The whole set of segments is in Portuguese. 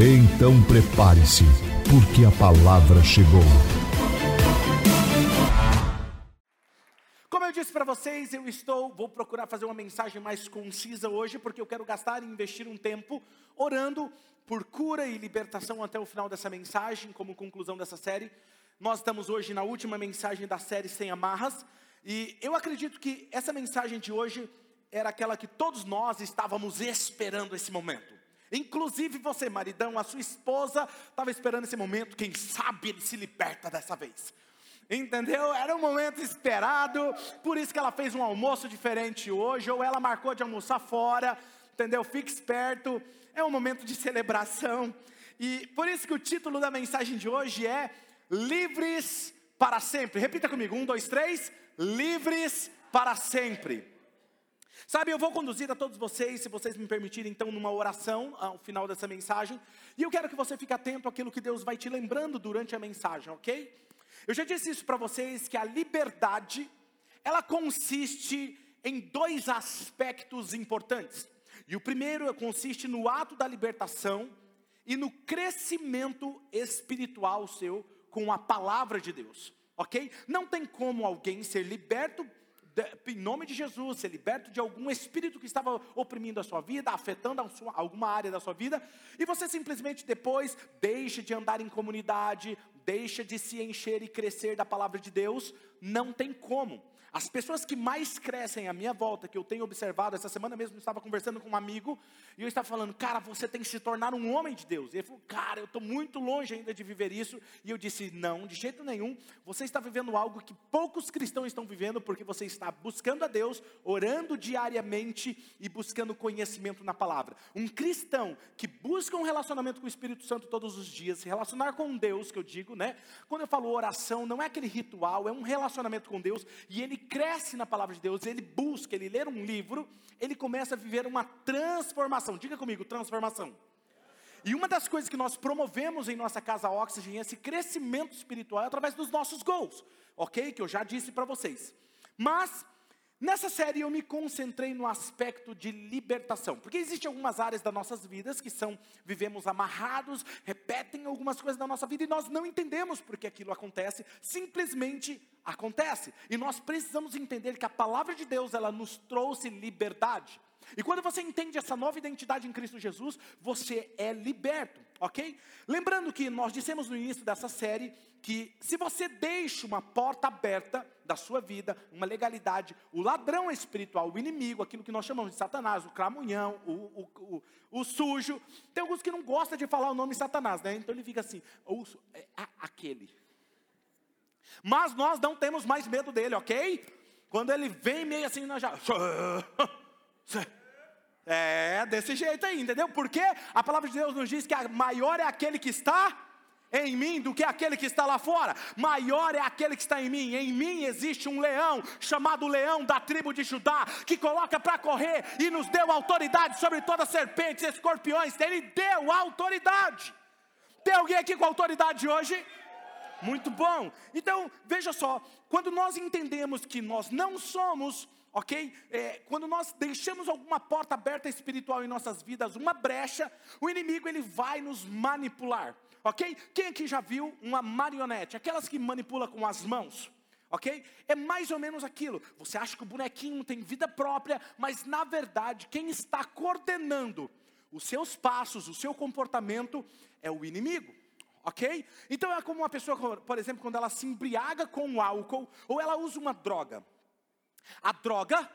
Então prepare-se, porque a palavra chegou. Como eu disse para vocês, eu estou, vou procurar fazer uma mensagem mais concisa hoje, porque eu quero gastar e investir um tempo orando por cura e libertação até o final dessa mensagem, como conclusão dessa série. Nós estamos hoje na última mensagem da série Sem Amarras, e eu acredito que essa mensagem de hoje era aquela que todos nós estávamos esperando esse momento. Inclusive você, maridão, a sua esposa estava esperando esse momento, quem sabe ele se liberta dessa vez. Entendeu? Era um momento esperado, por isso que ela fez um almoço diferente hoje, ou ela marcou de almoçar fora, entendeu? Fique esperto, é um momento de celebração. E por isso que o título da mensagem de hoje é Livres para sempre. Repita comigo: um, dois, três. Livres para sempre. Sabe, eu vou conduzir a todos vocês, se vocês me permitirem, então, numa oração ao final dessa mensagem. E eu quero que você fique atento àquilo que Deus vai te lembrando durante a mensagem, ok? Eu já disse isso para vocês que a liberdade, ela consiste em dois aspectos importantes. E o primeiro consiste no ato da libertação e no crescimento espiritual seu com a palavra de Deus, ok? Não tem como alguém ser liberto em nome de Jesus, ser liberto de algum espírito que estava oprimindo a sua vida, afetando sua, alguma área da sua vida, e você simplesmente depois deixa de andar em comunidade, deixa de se encher e crescer da palavra de Deus, não tem como. As pessoas que mais crescem à minha volta, que eu tenho observado, essa semana mesmo eu estava conversando com um amigo, e eu estava falando, cara, você tem que se tornar um homem de Deus. E ele falou, cara, eu estou muito longe ainda de viver isso. E eu disse, não, de jeito nenhum, você está vivendo algo que poucos cristãos estão vivendo, porque você está buscando a Deus, orando diariamente e buscando conhecimento na palavra. Um cristão que busca um relacionamento com o Espírito Santo todos os dias, se relacionar com Deus, que eu digo, né? Quando eu falo oração, não é aquele ritual, é um relacionamento com Deus, e ele cresce na palavra de Deus, ele busca, ele lê um livro, ele começa a viver uma transformação. Diga comigo, transformação. E uma das coisas que nós promovemos em nossa casa Oxygen é esse crescimento espiritual através dos nossos gols, ok? Que eu já disse para vocês. Mas Nessa série eu me concentrei no aspecto de libertação, porque existem algumas áreas das nossas vidas que são, vivemos amarrados, repetem algumas coisas da nossa vida e nós não entendemos porque aquilo acontece, simplesmente acontece. E nós precisamos entender que a palavra de Deus, ela nos trouxe liberdade. E quando você entende essa nova identidade em Cristo Jesus, você é liberto, ok? Lembrando que nós dissemos no início dessa série que se você deixa uma porta aberta da sua vida, uma legalidade, o ladrão espiritual, o inimigo, aquilo que nós chamamos de Satanás, o cramunhão, o, o, o, o sujo, tem alguns que não gostam de falar o nome Satanás, né? Então ele fica assim, é, aquele. Mas nós não temos mais medo dele, ok? Quando ele vem meio assim, nós já. É, desse jeito aí, entendeu? Porque a palavra de Deus nos diz que a maior é aquele que está em mim do que aquele que está lá fora. Maior é aquele que está em mim. Em mim existe um leão, chamado leão da tribo de Judá, que coloca para correr e nos deu autoridade sobre todas as serpentes e escorpiões. Ele deu autoridade. Tem alguém aqui com autoridade hoje? Muito bom. Então, veja só, quando nós entendemos que nós não somos ok? É, quando nós deixamos alguma porta aberta espiritual em nossas vidas, uma brecha, o inimigo ele vai nos manipular, ok? Quem aqui já viu uma marionete? Aquelas que manipula com as mãos. Ok? É mais ou menos aquilo. Você acha que o bonequinho tem vida própria, mas na verdade, quem está coordenando os seus passos, o seu comportamento, é o inimigo ok? Então é como uma pessoa, por exemplo, quando ela se embriaga com álcool ou ela usa uma droga. A droga,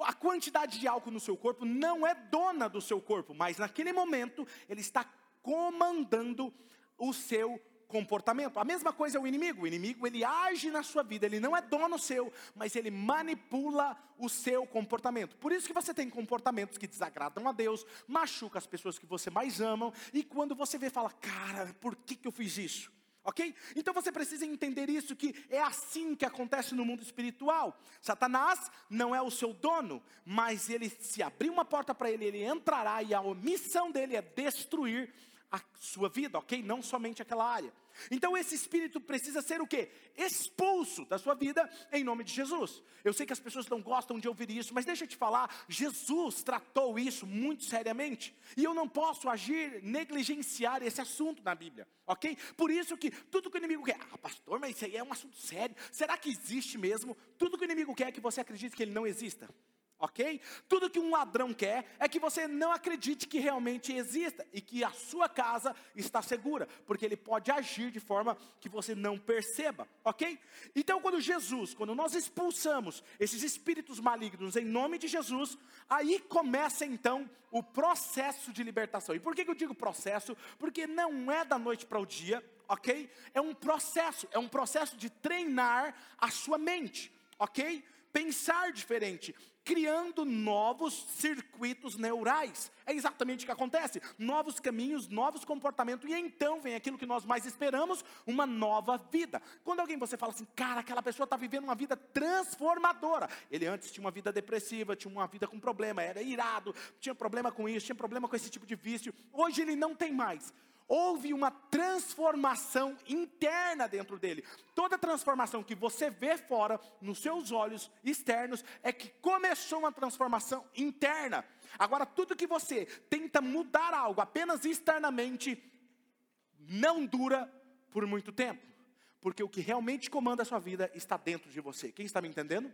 a quantidade de álcool no seu corpo não é dona do seu corpo, mas naquele momento ele está comandando o seu comportamento. A mesma coisa é o inimigo. O inimigo ele age na sua vida, ele não é dono seu, mas ele manipula o seu comportamento. Por isso que você tem comportamentos que desagradam a Deus, machuca as pessoas que você mais amam, e quando você vê, fala: "Cara, por que que eu fiz isso?" Ok? Então você precisa entender isso, que é assim que acontece no mundo espiritual. Satanás não é o seu dono, mas ele, se abrir uma porta para ele, ele entrará e a missão dele é destruir a sua vida, ok? Não somente aquela área. Então esse espírito precisa ser o quê? Expulso da sua vida em nome de Jesus. Eu sei que as pessoas não gostam de ouvir isso, mas deixa eu te falar, Jesus tratou isso muito seriamente. E eu não posso agir, negligenciar esse assunto na Bíblia, ok? Por isso que tudo que o inimigo quer, ah pastor, mas isso aí é um assunto sério. Será que existe mesmo? Tudo que o inimigo quer é que você acredite que ele não exista ok? Tudo que um ladrão quer é que você não acredite que realmente exista e que a sua casa está segura, porque ele pode agir de forma que você não perceba, ok? Então, quando Jesus, quando nós expulsamos esses espíritos malignos em nome de Jesus, aí começa então o processo de libertação. E por que eu digo processo? Porque não é da noite para o dia, ok? É um processo, é um processo de treinar a sua mente, ok? Pensar diferente, criando novos circuitos neurais. É exatamente o que acontece. Novos caminhos, novos comportamentos, e então vem aquilo que nós mais esperamos, uma nova vida. Quando alguém você fala assim, cara, aquela pessoa está vivendo uma vida transformadora. Ele antes tinha uma vida depressiva, tinha uma vida com problema, era irado, tinha problema com isso, tinha problema com esse tipo de vício. Hoje ele não tem mais houve uma transformação interna dentro dele. Toda transformação que você vê fora, nos seus olhos externos, é que começou uma transformação interna. Agora, tudo que você tenta mudar algo apenas externamente, não dura por muito tempo. Porque o que realmente comanda a sua vida está dentro de você. Quem está me entendendo?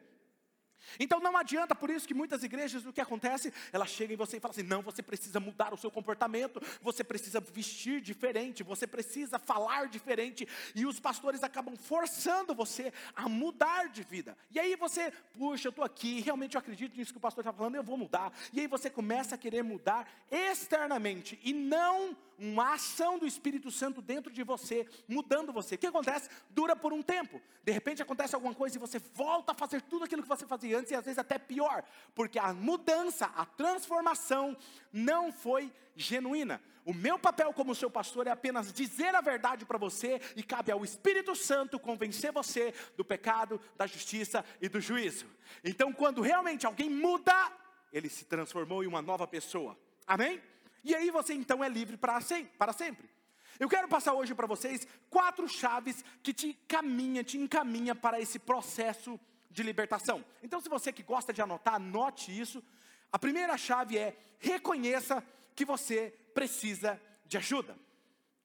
Então não adianta, por isso que muitas igrejas, o que acontece? Elas chegam em você e falam assim: não, você precisa mudar o seu comportamento, você precisa vestir diferente, você precisa falar diferente, e os pastores acabam forçando você a mudar de vida. E aí você, puxa, eu estou aqui, realmente eu acredito nisso que o pastor está falando, eu vou mudar. E aí você começa a querer mudar externamente e não uma ação do Espírito Santo dentro de você, mudando você. O que acontece? Dura por um tempo. De repente acontece alguma coisa e você volta a fazer tudo aquilo que você fazia antes e às vezes até pior, porque a mudança, a transformação não foi genuína. O meu papel como seu pastor é apenas dizer a verdade para você e cabe ao Espírito Santo convencer você do pecado, da justiça e do juízo. Então, quando realmente alguém muda, ele se transformou em uma nova pessoa. Amém? E aí você então é livre para sempre. Eu quero passar hoje para vocês quatro chaves que te caminha, te encaminha para esse processo de libertação. Então, se você que gosta de anotar, anote isso. A primeira chave é reconheça que você precisa de ajuda.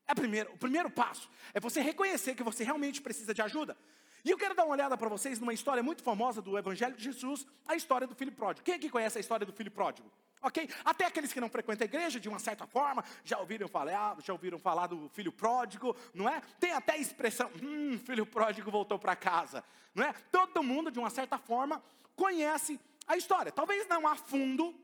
É primeiro, o primeiro passo é você reconhecer que você realmente precisa de ajuda. E eu quero dar uma olhada para vocês numa história muito famosa do Evangelho de Jesus, a história do filho pródigo. Quem aqui conhece a história do filho pródigo? Ok? Até aqueles que não frequentam a igreja, de uma certa forma, já ouviram falar, já ouviram falar do filho pródigo, não é? Tem até a expressão, hum, filho pródigo voltou para casa, não é? Todo mundo, de uma certa forma, conhece a história. Talvez não a fundo,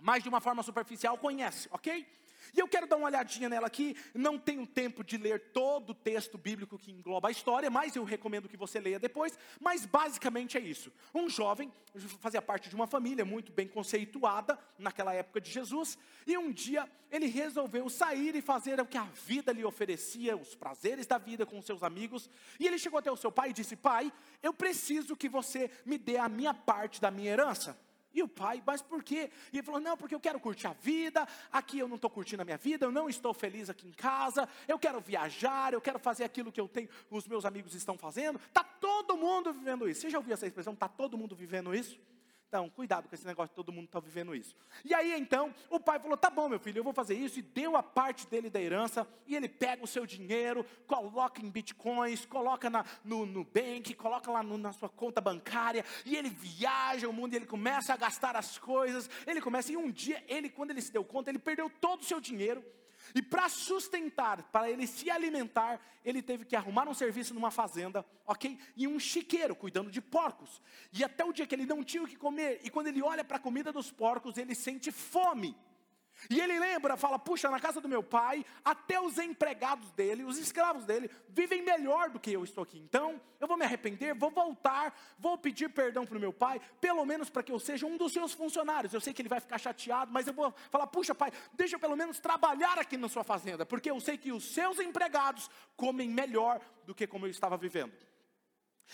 mas de uma forma superficial conhece, ok? E eu quero dar uma olhadinha nela aqui. Não tenho tempo de ler todo o texto bíblico que engloba a história, mas eu recomendo que você leia depois. Mas basicamente é isso. Um jovem fazia parte de uma família muito bem conceituada naquela época de Jesus, e um dia ele resolveu sair e fazer o que a vida lhe oferecia, os prazeres da vida com seus amigos. E ele chegou até o seu pai e disse: Pai, eu preciso que você me dê a minha parte da minha herança. E o pai, mas por quê? E ele falou: não, porque eu quero curtir a vida, aqui eu não estou curtindo a minha vida, eu não estou feliz aqui em casa, eu quero viajar, eu quero fazer aquilo que eu tenho, os meus amigos estão fazendo. Está todo mundo vivendo isso. Você já ouviu essa expressão? Está todo mundo vivendo isso? Então, cuidado com esse negócio, todo mundo está vivendo isso. E aí então, o pai falou: tá bom, meu filho, eu vou fazer isso, e deu a parte dele da herança, e ele pega o seu dinheiro, coloca em bitcoins, coloca na, no, bank, coloca lá no, na sua conta bancária, e ele viaja o mundo, e ele começa a gastar as coisas, ele começa, e um dia, ele, quando ele se deu conta, ele perdeu todo o seu dinheiro, e para sustentar, para ele se alimentar, ele teve que arrumar um serviço numa fazenda, ok? E um chiqueiro cuidando de porcos. E até o dia que ele não tinha o que comer, e quando ele olha para a comida dos porcos, ele sente fome. E ele lembra, fala: puxa, na casa do meu pai, até os empregados dele, os escravos dele, vivem melhor do que eu estou aqui. Então, eu vou me arrepender, vou voltar, vou pedir perdão para o meu pai, pelo menos para que eu seja um dos seus funcionários. Eu sei que ele vai ficar chateado, mas eu vou falar: puxa, pai, deixa eu pelo menos trabalhar aqui na sua fazenda, porque eu sei que os seus empregados comem melhor do que como eu estava vivendo.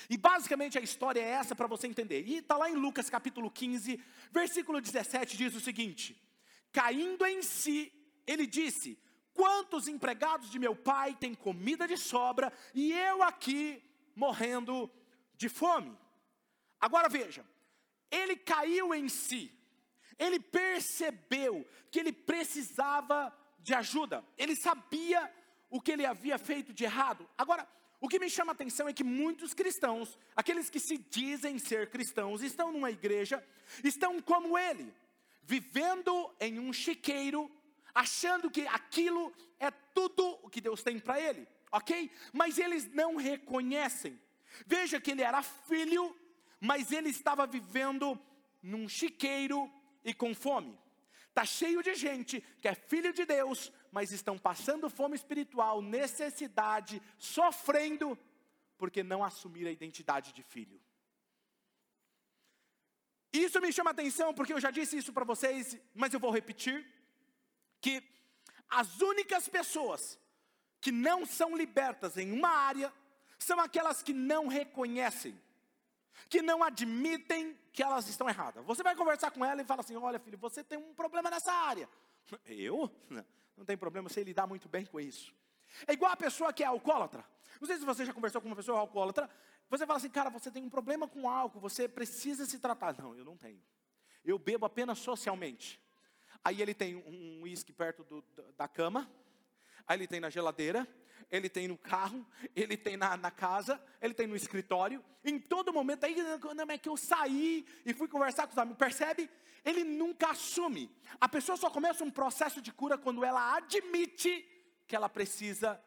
E basicamente a história é essa para você entender. E está lá em Lucas capítulo 15, versículo 17, diz o seguinte. Caindo em si, ele disse: Quantos empregados de meu pai têm comida de sobra e eu aqui morrendo de fome? Agora veja, ele caiu em si, ele percebeu que ele precisava de ajuda, ele sabia o que ele havia feito de errado. Agora, o que me chama a atenção é que muitos cristãos, aqueles que se dizem ser cristãos, estão numa igreja, estão como ele, vivendo em um chiqueiro, achando que aquilo é tudo o que Deus tem para ele, ok? Mas eles não reconhecem. Veja que ele era filho, mas ele estava vivendo num chiqueiro e com fome. Está cheio de gente que é filho de Deus, mas estão passando fome espiritual, necessidade, sofrendo, porque não assumiram a identidade de filho. Isso me chama atenção porque eu já disse isso para vocês, mas eu vou repetir: que as únicas pessoas que não são libertas em uma área são aquelas que não reconhecem, que não admitem que elas estão erradas. Você vai conversar com ela e fala assim: Olha, filho, você tem um problema nessa área. Eu? Não tem problema, sei lidar muito bem com isso. É igual a pessoa que é alcoólatra. Não sei se você já conversou com uma pessoa alcoólatra, você fala assim, cara, você tem um problema com álcool, você precisa se tratar. Não, eu não tenho. Eu bebo apenas socialmente. Aí ele tem um uísque perto do, da cama, aí ele tem na geladeira, ele tem no carro, ele tem na, na casa, ele tem no escritório. Em todo momento, aí quando é que eu saí e fui conversar com os amigos, percebe? Ele nunca assume. A pessoa só começa um processo de cura quando ela admite que ela precisa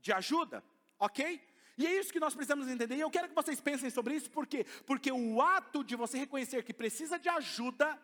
de ajuda, ok? E é isso que nós precisamos entender. E eu quero que vocês pensem sobre isso, por quê? Porque o ato de você reconhecer que precisa de ajuda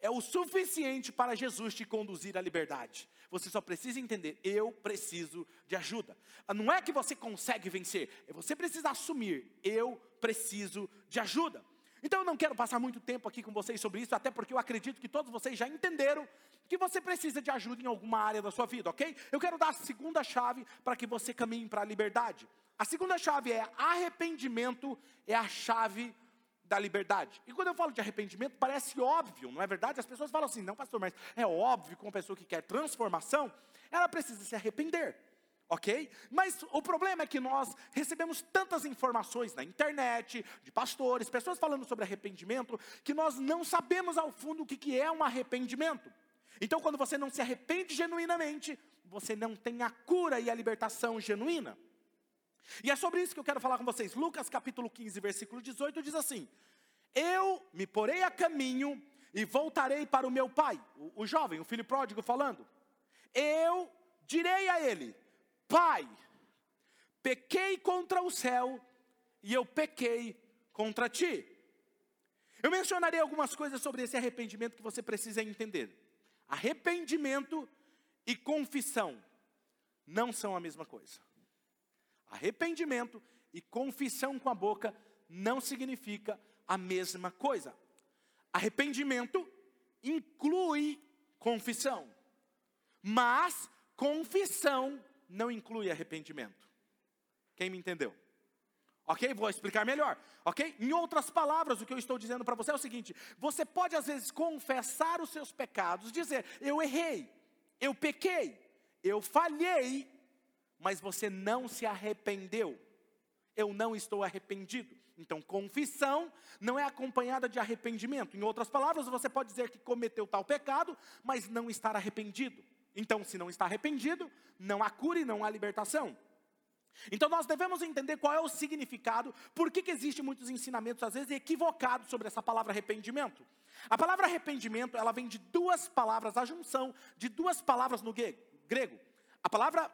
é o suficiente para Jesus te conduzir à liberdade. Você só precisa entender, eu preciso de ajuda. Ah, não é que você consegue vencer, é você precisa assumir, eu preciso de ajuda. Então eu não quero passar muito tempo aqui com vocês sobre isso, até porque eu acredito que todos vocês já entenderam que você precisa de ajuda em alguma área da sua vida, ok? Eu quero dar a segunda chave para que você caminhe para a liberdade. A segunda chave é arrependimento, é a chave da liberdade. E quando eu falo de arrependimento, parece óbvio, não é verdade? As pessoas falam assim, não, pastor, mas é óbvio que uma pessoa que quer transformação, ela precisa se arrepender. Ok? Mas o problema é que nós recebemos tantas informações na internet, de pastores, pessoas falando sobre arrependimento, que nós não sabemos ao fundo o que, que é um arrependimento. Então, quando você não se arrepende genuinamente, você não tem a cura e a libertação genuína. E é sobre isso que eu quero falar com vocês. Lucas capítulo 15, versículo 18 diz assim: Eu me porei a caminho e voltarei para o meu pai, o, o jovem, o filho pródigo falando. Eu direi a ele: Pai, pequei contra o céu e eu pequei contra ti. Eu mencionarei algumas coisas sobre esse arrependimento que você precisa entender. Arrependimento e confissão não são a mesma coisa. Arrependimento e confissão com a boca não significa a mesma coisa. Arrependimento inclui confissão, mas confissão não inclui arrependimento. Quem me entendeu? Ok? Vou explicar melhor. Ok? Em outras palavras, o que eu estou dizendo para você é o seguinte: você pode às vezes confessar os seus pecados, dizer, eu errei, eu pequei, eu falhei, mas você não se arrependeu. Eu não estou arrependido. Então, confissão não é acompanhada de arrependimento. Em outras palavras, você pode dizer que cometeu tal pecado, mas não estar arrependido. Então, se não está arrependido, não há cura e não há libertação. Então nós devemos entender qual é o significado, por que, que existe muitos ensinamentos, às vezes, equivocados sobre essa palavra arrependimento. A palavra arrependimento, ela vem de duas palavras, a junção de duas palavras no grego. A palavra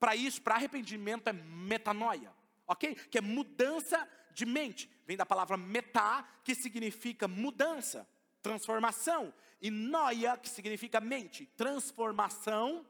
para isso, para arrependimento, é metanoia, ok? Que é mudança de mente. Vem da palavra metá, que significa mudança. transformação, e noia, que significa mente, transformação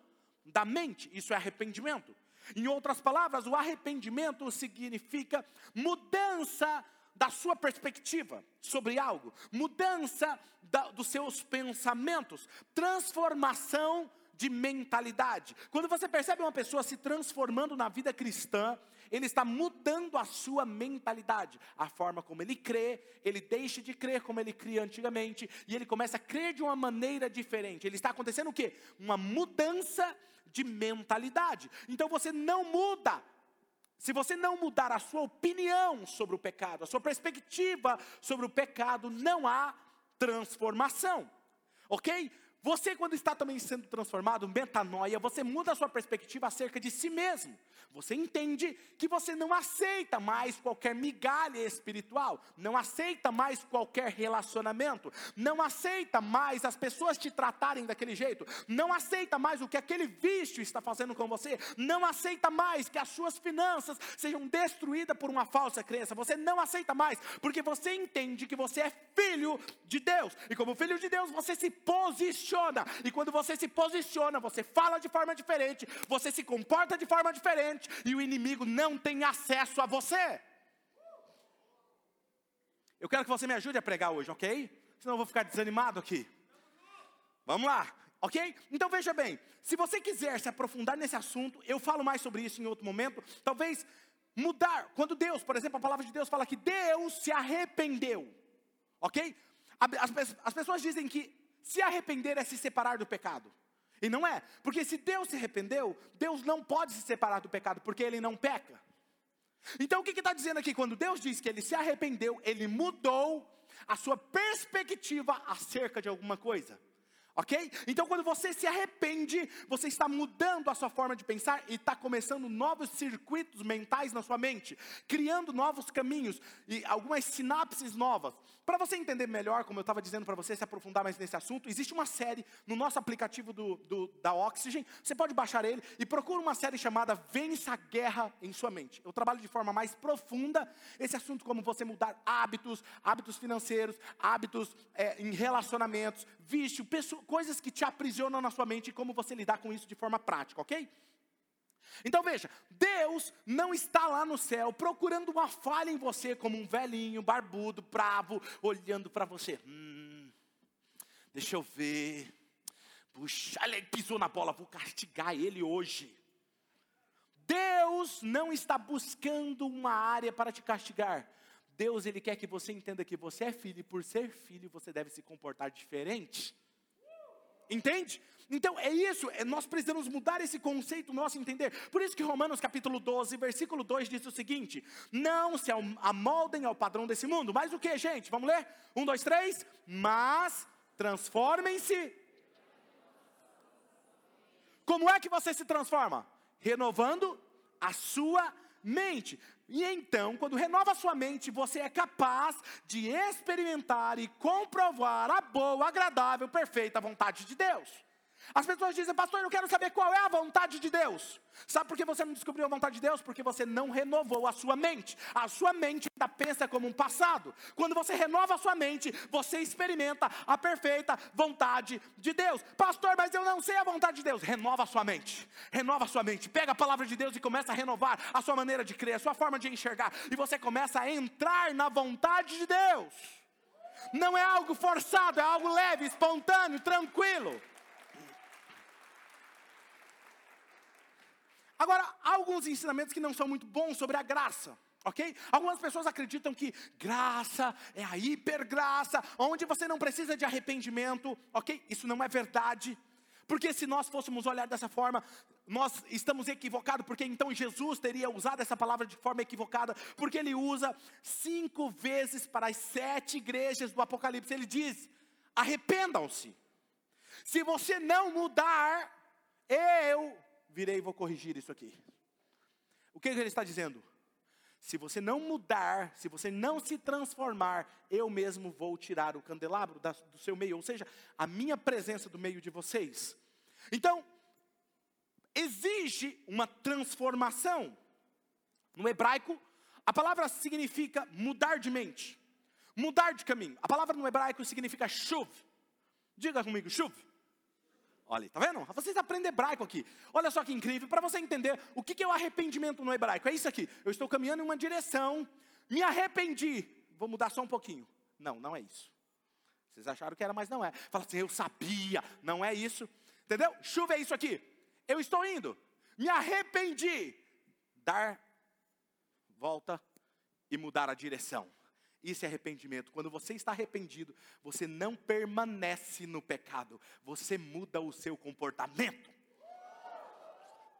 da mente, isso é arrependimento. Em outras palavras, o arrependimento significa mudança da sua perspectiva sobre algo, mudança da, dos seus pensamentos, transformação de mentalidade. Quando você percebe uma pessoa se transformando na vida cristã, ele está mudando a sua mentalidade, a forma como ele crê, ele deixa de crer como ele cria antigamente, e ele começa a crer de uma maneira diferente. Ele está acontecendo o quê? Uma mudança de mentalidade. Então você não muda. Se você não mudar a sua opinião sobre o pecado, a sua perspectiva sobre o pecado, não há transformação. Ok? Você, quando está também sendo transformado, metanoia, você muda a sua perspectiva acerca de si mesmo. Você entende que você não aceita mais qualquer migalha espiritual, não aceita mais qualquer relacionamento, não aceita mais as pessoas te tratarem daquele jeito, não aceita mais o que aquele vício está fazendo com você, não aceita mais que as suas finanças sejam destruídas por uma falsa crença. Você não aceita mais, porque você entende que você é filho de Deus, e como filho de Deus, você se posiciona, e quando você se posiciona, você fala de forma diferente, você se comporta de forma diferente e o inimigo não tem acesso a você. Eu quero que você me ajude a pregar hoje, ok? Senão eu vou ficar desanimado aqui. Vamos lá, ok? Então veja bem, se você quiser se aprofundar nesse assunto, eu falo mais sobre isso em outro momento. Talvez mudar, quando Deus, por exemplo, a palavra de Deus fala que Deus se arrependeu, ok? As, as pessoas dizem que se arrepender é se separar do pecado. E não é, porque se Deus se arrependeu, Deus não pode se separar do pecado, porque ele não peca. Então o que está dizendo aqui? Quando Deus diz que ele se arrependeu, ele mudou a sua perspectiva acerca de alguma coisa. Ok? Então, quando você se arrepende, você está mudando a sua forma de pensar e está começando novos circuitos mentais na sua mente, criando novos caminhos e algumas sinapses novas. Para você entender melhor, como eu estava dizendo para você, se aprofundar mais nesse assunto, existe uma série no nosso aplicativo do, do, da Oxygen. Você pode baixar ele e procura uma série chamada Vença a Guerra em Sua Mente. Eu trabalho de forma mais profunda esse assunto, como você mudar hábitos, hábitos financeiros, hábitos é, em relacionamentos, vício, pessoas coisas que te aprisionam na sua mente e como você lidar com isso de forma prática, ok? Então veja, Deus não está lá no céu procurando uma falha em você como um velhinho, barbudo, bravo, olhando para você. Hum, deixa eu ver. Puxa, ele pisou na bola, vou castigar ele hoje. Deus não está buscando uma área para te castigar. Deus ele quer que você entenda que você é filho e por ser filho você deve se comportar diferente. Entende? Então é isso, é, nós precisamos mudar esse conceito nosso entender. Por isso que Romanos capítulo 12, versículo 2 diz o seguinte: Não se amoldem ao padrão desse mundo, mas o que, gente? Vamos ler? Um, dois, três. Mas transformem-se. Como é que você se transforma? Renovando a sua mente. E então, quando renova sua mente, você é capaz de experimentar e comprovar a boa, agradável, perfeita vontade de Deus. As pessoas dizem, pastor, eu quero saber qual é a vontade de Deus. Sabe por que você não descobriu a vontade de Deus? Porque você não renovou a sua mente. A sua mente ainda pensa como um passado. Quando você renova a sua mente, você experimenta a perfeita vontade de Deus. Pastor, mas eu não sei a vontade de Deus. Renova a sua mente. Renova a sua mente. Pega a palavra de Deus e começa a renovar a sua maneira de crer, a sua forma de enxergar. E você começa a entrar na vontade de Deus. Não é algo forçado, é algo leve, espontâneo, tranquilo. Agora, há alguns ensinamentos que não são muito bons sobre a graça. Ok? Algumas pessoas acreditam que graça é a hipergraça, onde você não precisa de arrependimento, ok? Isso não é verdade. Porque se nós fôssemos olhar dessa forma, nós estamos equivocados, porque então Jesus teria usado essa palavra de forma equivocada, porque ele usa cinco vezes para as sete igrejas do Apocalipse. Ele diz: arrependam-se. Se você não mudar, eu virei e vou corrigir isso aqui. O que ele está dizendo? Se você não mudar, se você não se transformar, eu mesmo vou tirar o candelabro da, do seu meio, ou seja, a minha presença do meio de vocês. Então, exige uma transformação. No hebraico, a palavra significa mudar de mente. Mudar de caminho. A palavra no hebraico significa chuv. Diga comigo, chuv. Olha, tá vendo? Vocês aprendem hebraico aqui. Olha só que incrível, para você entender o que é o arrependimento no hebraico. É isso aqui. Eu estou caminhando em uma direção, me arrependi. Vou mudar só um pouquinho. Não, não é isso. Vocês acharam que era, mas não é. Fala assim, eu sabia. Não é isso. Entendeu? Chuva é isso aqui. Eu estou indo. Me arrependi. Dar volta e mudar a direção. Isso é arrependimento. Quando você está arrependido, você não permanece no pecado, você muda o seu comportamento.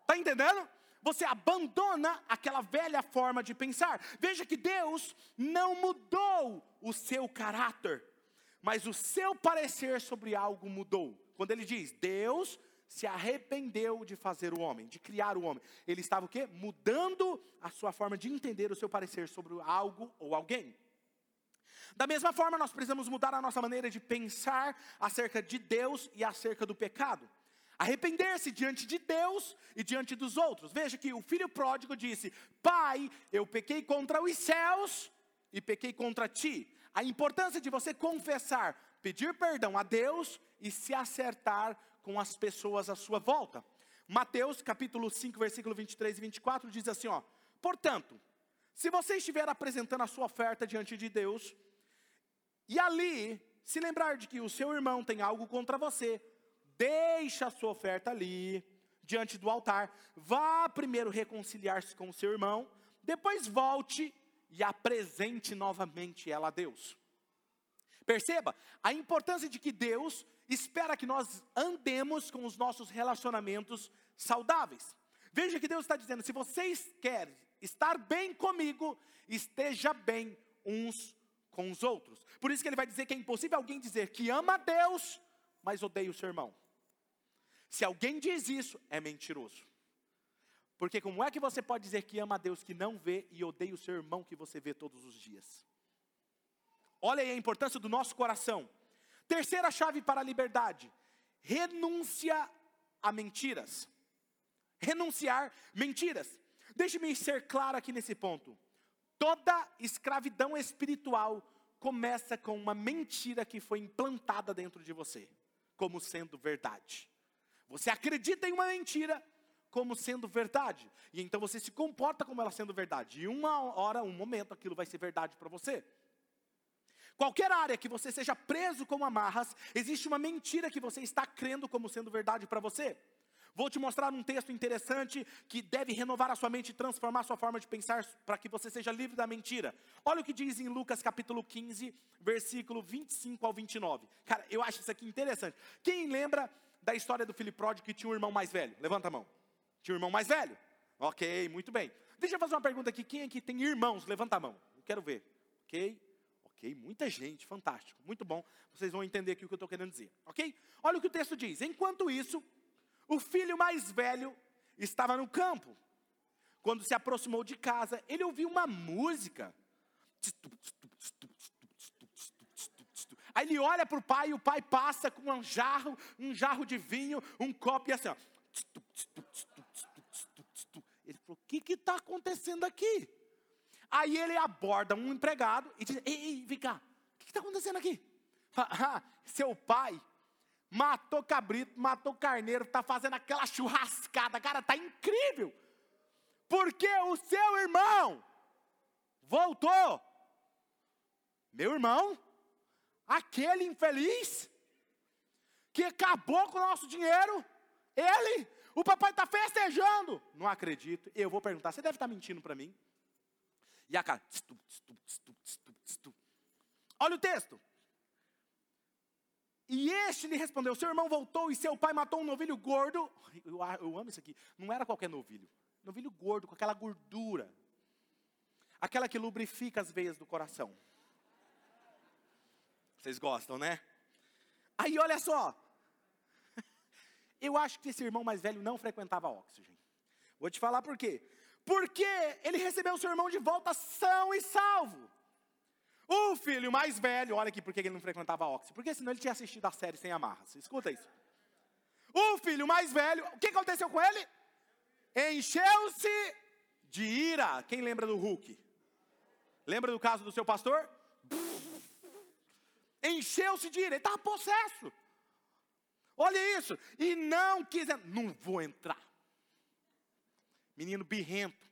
Está entendendo? Você abandona aquela velha forma de pensar. Veja que Deus não mudou o seu caráter, mas o seu parecer sobre algo mudou. Quando ele diz, Deus se arrependeu de fazer o homem, de criar o homem. Ele estava o quê? Mudando a sua forma de entender o seu parecer sobre algo ou alguém. Da mesma forma, nós precisamos mudar a nossa maneira de pensar acerca de Deus e acerca do pecado. Arrepender-se diante de Deus e diante dos outros. Veja que o filho pródigo disse: Pai, eu pequei contra os céus e pequei contra ti. A importância de você confessar, pedir perdão a Deus e se acertar com as pessoas à sua volta. Mateus capítulo 5, versículo 23 e 24 diz assim: ó, Portanto, se você estiver apresentando a sua oferta diante de Deus, e ali, se lembrar de que o seu irmão tem algo contra você, deixa a sua oferta ali, diante do altar, vá primeiro reconciliar-se com o seu irmão, depois volte e apresente novamente ela a Deus. Perceba a importância de que Deus espera que nós andemos com os nossos relacionamentos saudáveis. Veja que Deus está dizendo: se vocês querem estar bem comigo, esteja bem uns com os outros. Por isso que ele vai dizer que é impossível alguém dizer que ama a Deus, mas odeia o seu irmão. Se alguém diz isso, é mentiroso. Porque como é que você pode dizer que ama a Deus que não vê e odeia o seu irmão que você vê todos os dias? Olha aí a importância do nosso coração. Terceira chave para a liberdade: renúncia a mentiras. Renunciar mentiras. Deixe-me ser claro aqui nesse ponto. Toda escravidão espiritual começa com uma mentira que foi implantada dentro de você, como sendo verdade. Você acredita em uma mentira como sendo verdade, e então você se comporta como ela sendo verdade. E uma hora, um momento, aquilo vai ser verdade para você. Qualquer área que você seja preso com amarras, existe uma mentira que você está crendo como sendo verdade para você. Vou te mostrar um texto interessante que deve renovar a sua mente e transformar a sua forma de pensar para que você seja livre da mentira. Olha o que diz em Lucas capítulo 15, versículo 25 ao 29. Cara, eu acho isso aqui interessante. Quem lembra da história do filho pródigo que tinha um irmão mais velho? Levanta a mão. Tinha um irmão mais velho? Ok, muito bem. Deixa eu fazer uma pergunta aqui. Quem aqui tem irmãos? Levanta a mão. Eu quero ver. Ok? Ok, muita gente, fantástico, muito bom. Vocês vão entender aqui o que eu estou querendo dizer. Ok? Olha o que o texto diz. Enquanto isso, o filho mais velho estava no campo. Quando se aproximou de casa, ele ouviu uma música. Aí ele olha para o pai e o pai passa com um jarro, um jarro de vinho, um copo e assim, ó. Ele falou: O que está acontecendo aqui? Aí ele aborda um empregado e diz: Ei, ei vem cá, o que está acontecendo aqui? Ah, seu pai matou cabrito, matou carneiro, está fazendo aquela churrascada, cara, está incrível. Porque o seu irmão voltou. Meu irmão, aquele infeliz que acabou com o nosso dinheiro, ele, o papai está festejando. Não acredito. Eu vou perguntar, você deve estar tá mentindo para mim. E a cara, olha o texto. E este lhe respondeu: Seu irmão voltou e seu pai matou um novilho gordo. Eu, eu amo isso aqui. Não era qualquer novilho. Novilho gordo, com aquela gordura. Aquela que lubrifica as veias do coração. Vocês gostam, né? Aí olha só. Eu acho que esse irmão mais velho não frequentava oxigênio. Vou te falar por quê. Porque ele recebeu seu irmão de volta são e salvo. O filho mais velho, olha aqui porque ele não frequentava Oxy, porque senão ele tinha assistido a série sem amarras. Escuta isso. O filho mais velho, o que aconteceu com ele? Encheu-se de ira. Quem lembra do Hulk? Lembra do caso do seu pastor? Encheu-se de ira, ele estava possesso. Olha isso. E não quis, não vou entrar. Menino birrento.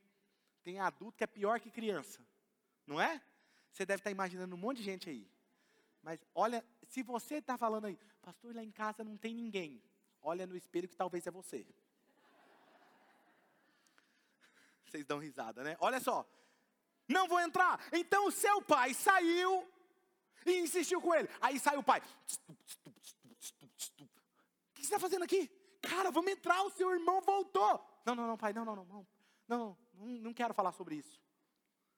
Tem adulto que é pior que criança. Não é? Você deve estar imaginando um monte de gente aí. Mas olha, se você está falando aí, pastor, lá em casa não tem ninguém. Olha no espelho que talvez é você. Vocês dão risada, né? Olha só. Não vou entrar. Então o seu pai saiu e insistiu com ele. Aí sai o pai. O que você está fazendo aqui? Cara, vamos entrar, o seu irmão voltou. Não, não, não, pai, não, não, não, não. Não, não, não quero falar sobre isso.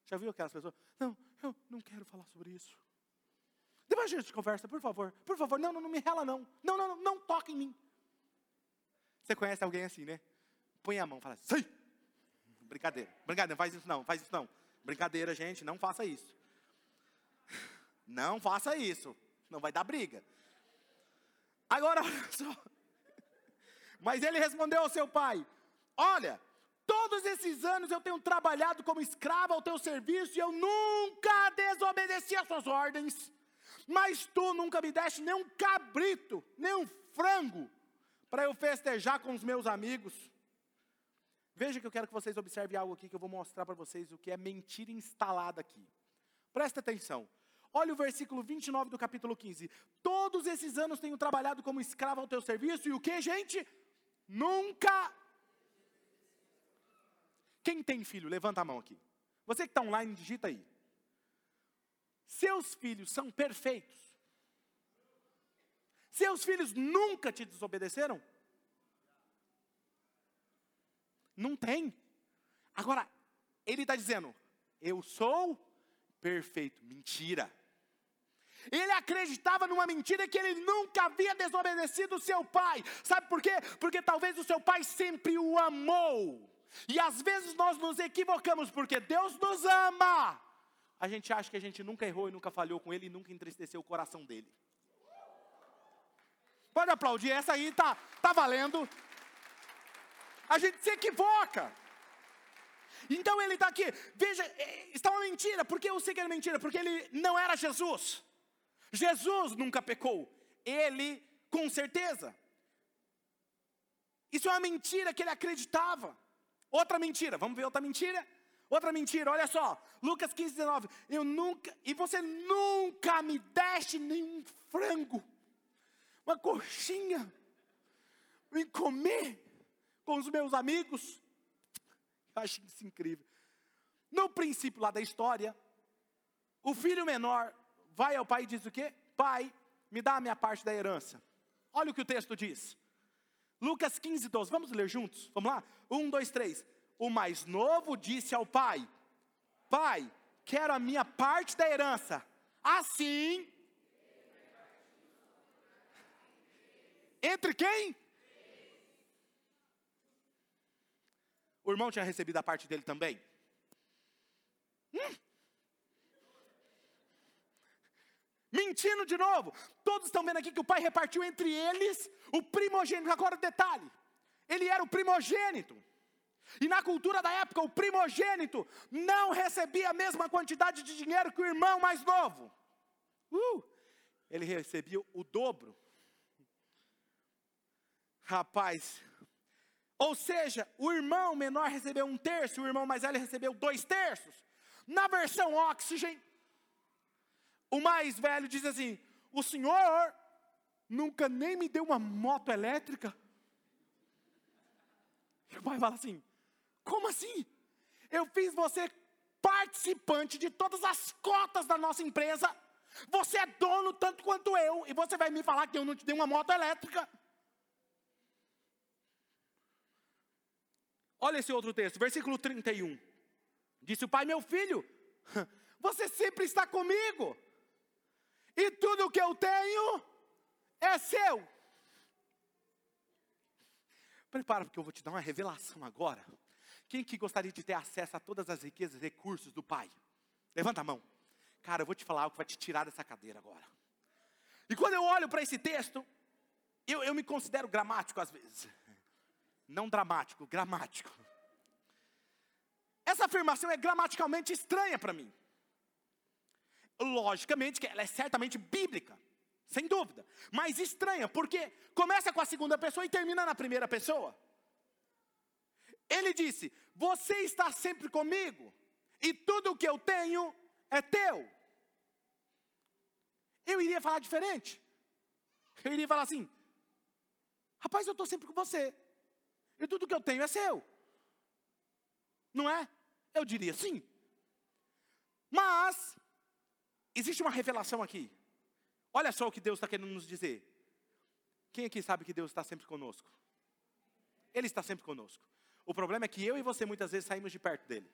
Já viu aquelas pessoas? Não, eu não quero falar sobre isso. Depois a gente conversa, por favor. Por favor, não, não, não me rela não. Não, não, não, não toque em mim. Você conhece alguém assim, né? Põe a mão, fala, sai. Brincadeira, brincadeira, faz isso não, faz isso não. Brincadeira, gente, não faça isso. Não faça isso, não vai dar briga. Agora, olha só. Mas ele respondeu ao seu pai: Olha, todos esses anos eu tenho trabalhado como escravo ao teu serviço e eu nunca desobedeci às suas ordens. Mas tu nunca me deste nem um cabrito, nem um frango, para eu festejar com os meus amigos. Veja que eu quero que vocês observem algo aqui que eu vou mostrar para vocês o que é mentira instalada aqui. Presta atenção. Olha o versículo 29 do capítulo 15. Todos esses anos tenho trabalhado como escravo ao teu serviço e o que, gente? Nunca. Quem tem filho? Levanta a mão aqui. Você que está online, digita aí. Seus filhos são perfeitos. Seus filhos nunca te desobedeceram? Não tem. Agora, ele está dizendo: Eu sou perfeito. Mentira. Ele acreditava numa mentira que ele nunca havia desobedecido o seu pai. Sabe por quê? Porque talvez o seu pai sempre o amou. E às vezes nós nos equivocamos porque Deus nos ama. A gente acha que a gente nunca errou e nunca falhou com ele e nunca entristeceu o coração dele. Pode aplaudir, essa aí tá, tá valendo. A gente se equivoca. Então ele está aqui, veja, é, está uma mentira. Por que eu sei que era mentira? Porque ele não era Jesus. Jesus nunca pecou. Ele, com certeza. Isso é uma mentira que ele acreditava. Outra mentira, vamos ver outra mentira? Outra mentira, olha só. Lucas 15, 19. Eu nunca, e você nunca me deste nenhum frango, uma coxinha, em comer com os meus amigos. Eu acho isso incrível. No princípio lá da história, o filho menor vai ao pai e diz o quê? Pai, me dá a minha parte da herança. Olha o que o texto diz. Lucas 15, 12. Vamos ler juntos? Vamos lá? Um, dois, três. O mais novo disse ao pai: Pai, quero a minha parte da herança. Assim. Entre quem? O irmão tinha recebido a parte dele também? Hum? Mentindo de novo. Todos estão vendo aqui que o pai repartiu entre eles o primogênito. Agora, detalhe: ele era o primogênito. E na cultura da época, o primogênito não recebia a mesma quantidade de dinheiro que o irmão mais novo. Uh, ele recebia o dobro. Rapaz, ou seja, o irmão menor recebeu um terço, o irmão mais velho recebeu dois terços. Na versão Oxygen, o mais velho diz assim: O senhor nunca nem me deu uma moto elétrica. E o pai fala assim: Como assim? Eu fiz você participante de todas as cotas da nossa empresa. Você é dono tanto quanto eu. E você vai me falar que eu não te dei uma moto elétrica. Olha esse outro texto, versículo 31. Disse o pai: Meu filho, você sempre está comigo e tudo que eu tenho é seu. Prepara, porque eu vou te dar uma revelação agora. Quem que gostaria de ter acesso a todas as riquezas e recursos do Pai? Levanta a mão. Cara, eu vou te falar algo que vai te tirar dessa cadeira agora. E quando eu olho para esse texto, eu, eu me considero gramático às vezes. Não dramático, gramático. Essa afirmação é gramaticalmente estranha para mim logicamente que ela é certamente bíblica. sem dúvida, mas estranha, porque começa com a segunda pessoa e termina na primeira pessoa. Ele disse: Você está sempre comigo, e tudo o que eu tenho é teu. Eu iria falar diferente. Eu iria falar assim: Rapaz, eu estou sempre com você, e tudo que eu tenho é seu. Não é? Eu diria sim. Mas, existe uma revelação aqui. Olha só o que Deus está querendo nos dizer. Quem aqui sabe que Deus está sempre conosco? Ele está sempre conosco. O problema é que eu e você muitas vezes saímos de perto dele.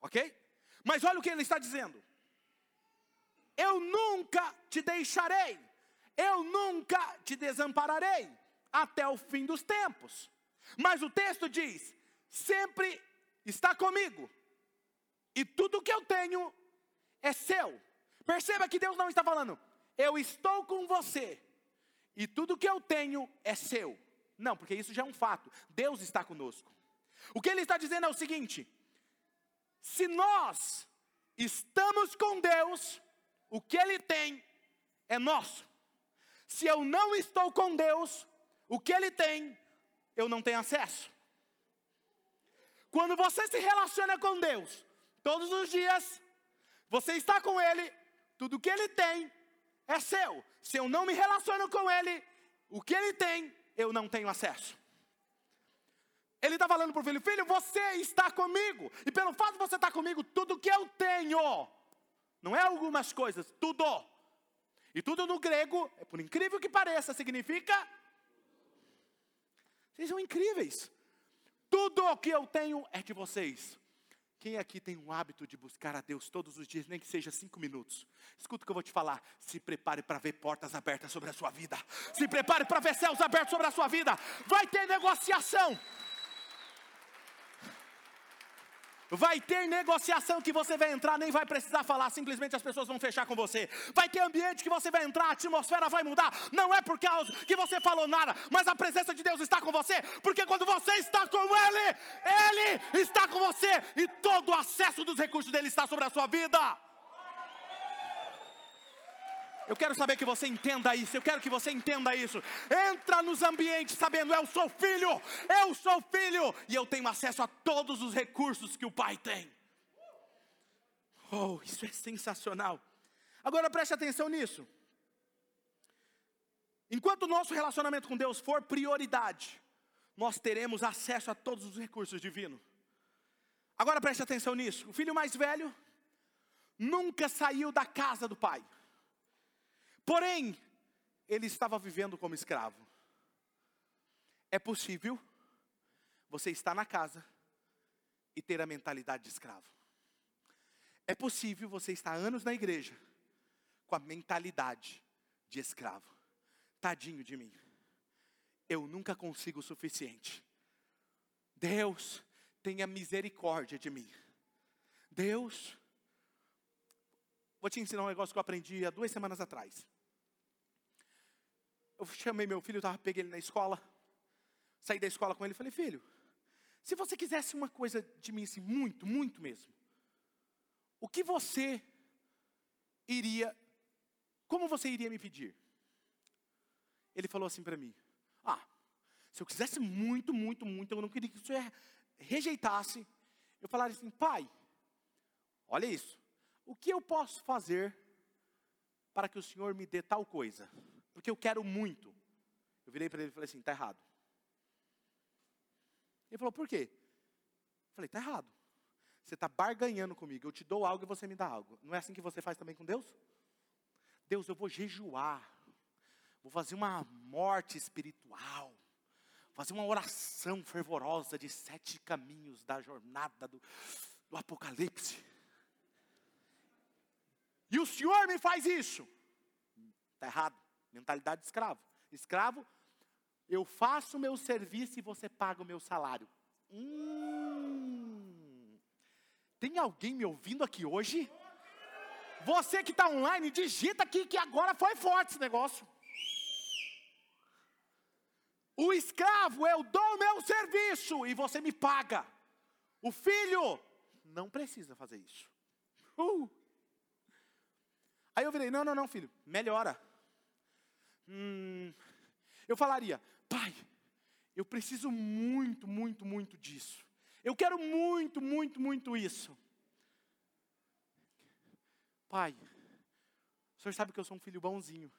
Ok? Mas olha o que ele está dizendo. Eu nunca te deixarei, eu nunca te desampararei, até o fim dos tempos. Mas o texto diz: sempre está comigo, e tudo que eu tenho é seu. Perceba que Deus não está falando, eu estou com você, e tudo que eu tenho é seu. Não, porque isso já é um fato. Deus está conosco. O que ele está dizendo é o seguinte: se nós estamos com Deus, o que ele tem é nosso. Se eu não estou com Deus, o que ele tem, eu não tenho acesso. Quando você se relaciona com Deus, todos os dias, você está com Ele, tudo que Ele tem é seu. Se eu não me relaciono com Ele, o que Ele tem eu não tenho acesso. Ele está falando para o filho: Filho, você está comigo, e pelo fato de você estar comigo, tudo que eu tenho, não é algumas coisas, tudo. E tudo no grego, é por incrível que pareça, significa. Vocês são incríveis. Tudo o que eu tenho é de vocês. Quem aqui tem um hábito de buscar a Deus todos os dias, nem que seja cinco minutos? Escuta o que eu vou te falar. Se prepare para ver portas abertas sobre a sua vida. Se prepare para ver céus abertos sobre a sua vida. Vai ter negociação. Vai ter negociação que você vai entrar, nem vai precisar falar, simplesmente as pessoas vão fechar com você. Vai ter ambiente que você vai entrar, a atmosfera vai mudar. Não é por causa que você falou nada, mas a presença de Deus está com você, porque quando você está com Ele, Ele está com você e todo o acesso dos recursos dele está sobre a sua vida. Eu quero saber que você entenda isso, eu quero que você entenda isso. Entra nos ambientes sabendo, eu sou filho, eu sou filho, e eu tenho acesso a todos os recursos que o Pai tem. Oh, isso é sensacional. Agora preste atenção nisso. Enquanto o nosso relacionamento com Deus for prioridade, nós teremos acesso a todos os recursos divinos. Agora preste atenção nisso. O filho mais velho nunca saiu da casa do pai. Porém, ele estava vivendo como escravo. É possível você estar na casa e ter a mentalidade de escravo. É possível você estar anos na igreja com a mentalidade de escravo. Tadinho de mim. Eu nunca consigo o suficiente. Deus, tenha misericórdia de mim. Deus, vou te ensinar um negócio que eu aprendi há duas semanas atrás eu chamei meu filho, tava, peguei ele na escola, saí da escola com ele e falei, filho, se você quisesse uma coisa de mim assim, muito, muito mesmo, o que você iria, como você iria me pedir? Ele falou assim para mim, ah, se eu quisesse muito, muito, muito, eu não queria que você rejeitasse, eu falaria assim, pai, olha isso, o que eu posso fazer para que o Senhor me dê tal coisa? Porque eu quero muito. Eu virei para ele e falei assim: está errado. Ele falou: por quê? Eu falei: está errado. Você está barganhando comigo. Eu te dou algo e você me dá algo. Não é assim que você faz também com Deus? Deus, eu vou jejuar. Vou fazer uma morte espiritual. Fazer uma oração fervorosa de sete caminhos da jornada do, do Apocalipse. E o Senhor me faz isso. Está errado. Mentalidade de escravo. Escravo, eu faço o meu serviço e você paga o meu salário. Hum, tem alguém me ouvindo aqui hoje? Você que está online, digita aqui que agora foi forte esse negócio. O escravo, eu dou o meu serviço e você me paga. O filho não precisa fazer isso. Uh. Aí eu virei, não, não, não, filho, melhora. Hum, eu falaria, pai, eu preciso muito, muito, muito disso. Eu quero muito, muito, muito isso. Pai, o senhor sabe que eu sou um filho bonzinho.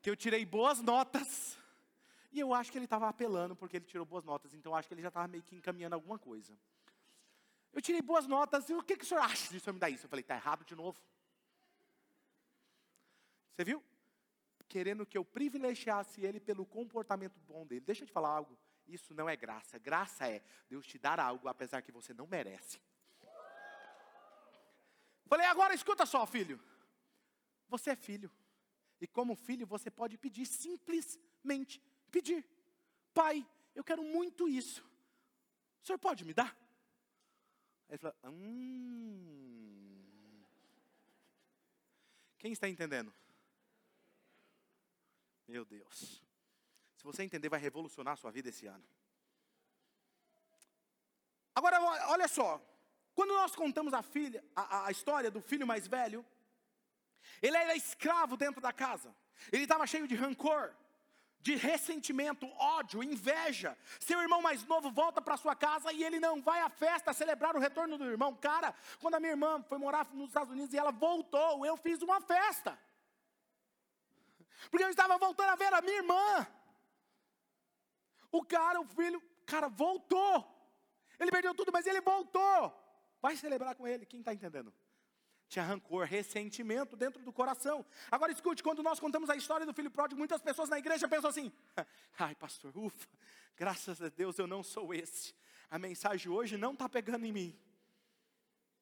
Que eu tirei boas notas. E eu acho que ele estava apelando porque ele tirou boas notas. Então eu acho que ele já estava meio que encaminhando alguma coisa. Eu tirei boas notas. E o que, que o senhor acha de o senhor me dar isso? Eu falei, está errado de novo. Você viu? Querendo que eu privilegiasse ele pelo comportamento bom dele. Deixa eu te falar algo. Isso não é graça. Graça é Deus te dar algo apesar que você não merece. Falei, agora escuta só, filho. Você é filho. E como filho, você pode pedir simplesmente pedir. Pai, eu quero muito isso. O senhor pode me dar? Aí ele falou, hum. Quem está entendendo? Meu Deus. Se você entender, vai revolucionar a sua vida esse ano. Agora, olha só. Quando nós contamos a, filha, a, a história do filho mais velho, ele era escravo dentro da casa. Ele estava cheio de rancor, de ressentimento, ódio, inveja. Seu irmão mais novo volta para sua casa e ele não vai à festa celebrar o retorno do irmão. Cara, quando a minha irmã foi morar nos Estados Unidos e ela voltou, eu fiz uma festa. Porque eu estava voltando a ver a minha irmã. O cara, o filho, cara, voltou. Ele perdeu tudo, mas ele voltou. Vai celebrar com ele. Quem está entendendo? Tinha rancor, ressentimento dentro do coração. Agora escute, quando nós contamos a história do filho pródigo, muitas pessoas na igreja pensam assim: ai, pastor, ufa, graças a Deus eu não sou esse. A mensagem hoje não está pegando em mim.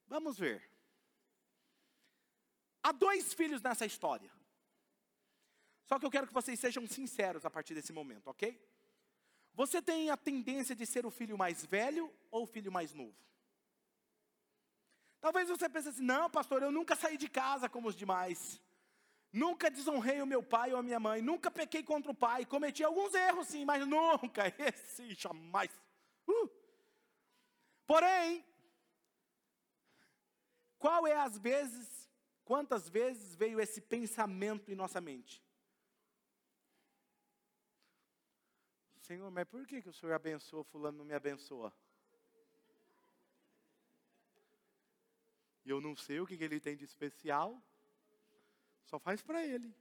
Vamos ver. Há dois filhos nessa história. Só que eu quero que vocês sejam sinceros a partir desse momento, ok? Você tem a tendência de ser o filho mais velho ou o filho mais novo? Talvez você pense assim: não, pastor, eu nunca saí de casa como os demais. Nunca desonrei o meu pai ou a minha mãe. Nunca pequei contra o pai. Cometi alguns erros, sim, mas nunca. Esse jamais. Uh. Porém, qual é as vezes, quantas vezes veio esse pensamento em nossa mente? Senhor, mas por que, que o Senhor abençoa, fulano não me abençoa? E eu não sei o que, que ele tem de especial, só faz para ele.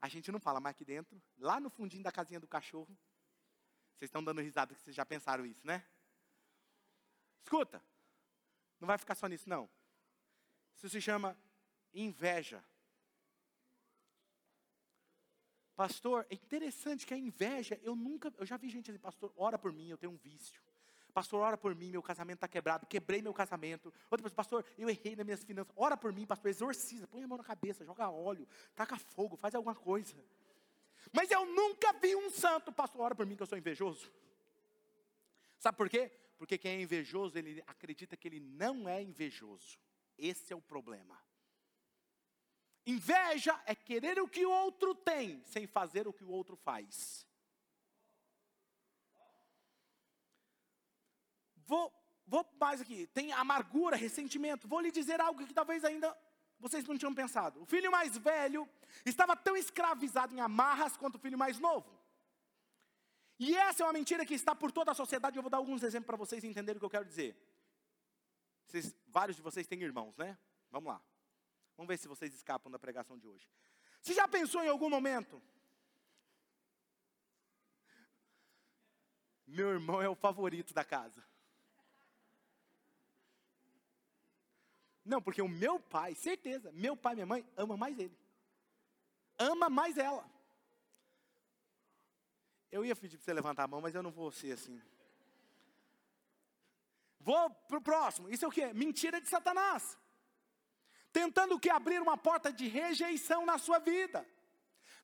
A gente não fala, mas aqui dentro, lá no fundinho da casinha do cachorro, vocês estão dando risada que vocês já pensaram isso, né? Escuta, não vai ficar só nisso, não. Isso se chama inveja. Pastor, é interessante que a inveja, eu nunca, eu já vi gente dizer, pastor, ora por mim, eu tenho um vício. Pastor, ora por mim, meu casamento está quebrado, quebrei meu casamento. Outra pessoa, pastor, eu errei nas minhas finanças. Ora por mim, pastor, exorciza, põe a mão na cabeça, joga óleo, taca fogo, faz alguma coisa. Mas eu nunca vi um santo, pastor, ora por mim que eu sou invejoso. Sabe por quê? Porque quem é invejoso, ele acredita que ele não é invejoso. Esse é o problema. Inveja é querer o que o outro tem, sem fazer o que o outro faz. Vou, vou mais aqui. Tem amargura, ressentimento. Vou lhe dizer algo que talvez ainda vocês não tinham pensado. O filho mais velho estava tão escravizado em amarras quanto o filho mais novo. E essa é uma mentira que está por toda a sociedade. Eu vou dar alguns exemplos para vocês entenderem o que eu quero dizer. Vocês, vários de vocês têm irmãos, né? Vamos lá. Vamos ver se vocês escapam da pregação de hoje. Você já pensou em algum momento? Meu irmão é o favorito da casa. Não, porque o meu pai, certeza, meu pai e minha mãe ama mais ele. Ama mais ela. Eu ia pedir para você levantar a mão, mas eu não vou ser assim. Vou para o próximo. Isso é o que? Mentira de Satanás tentando que abrir uma porta de rejeição na sua vida.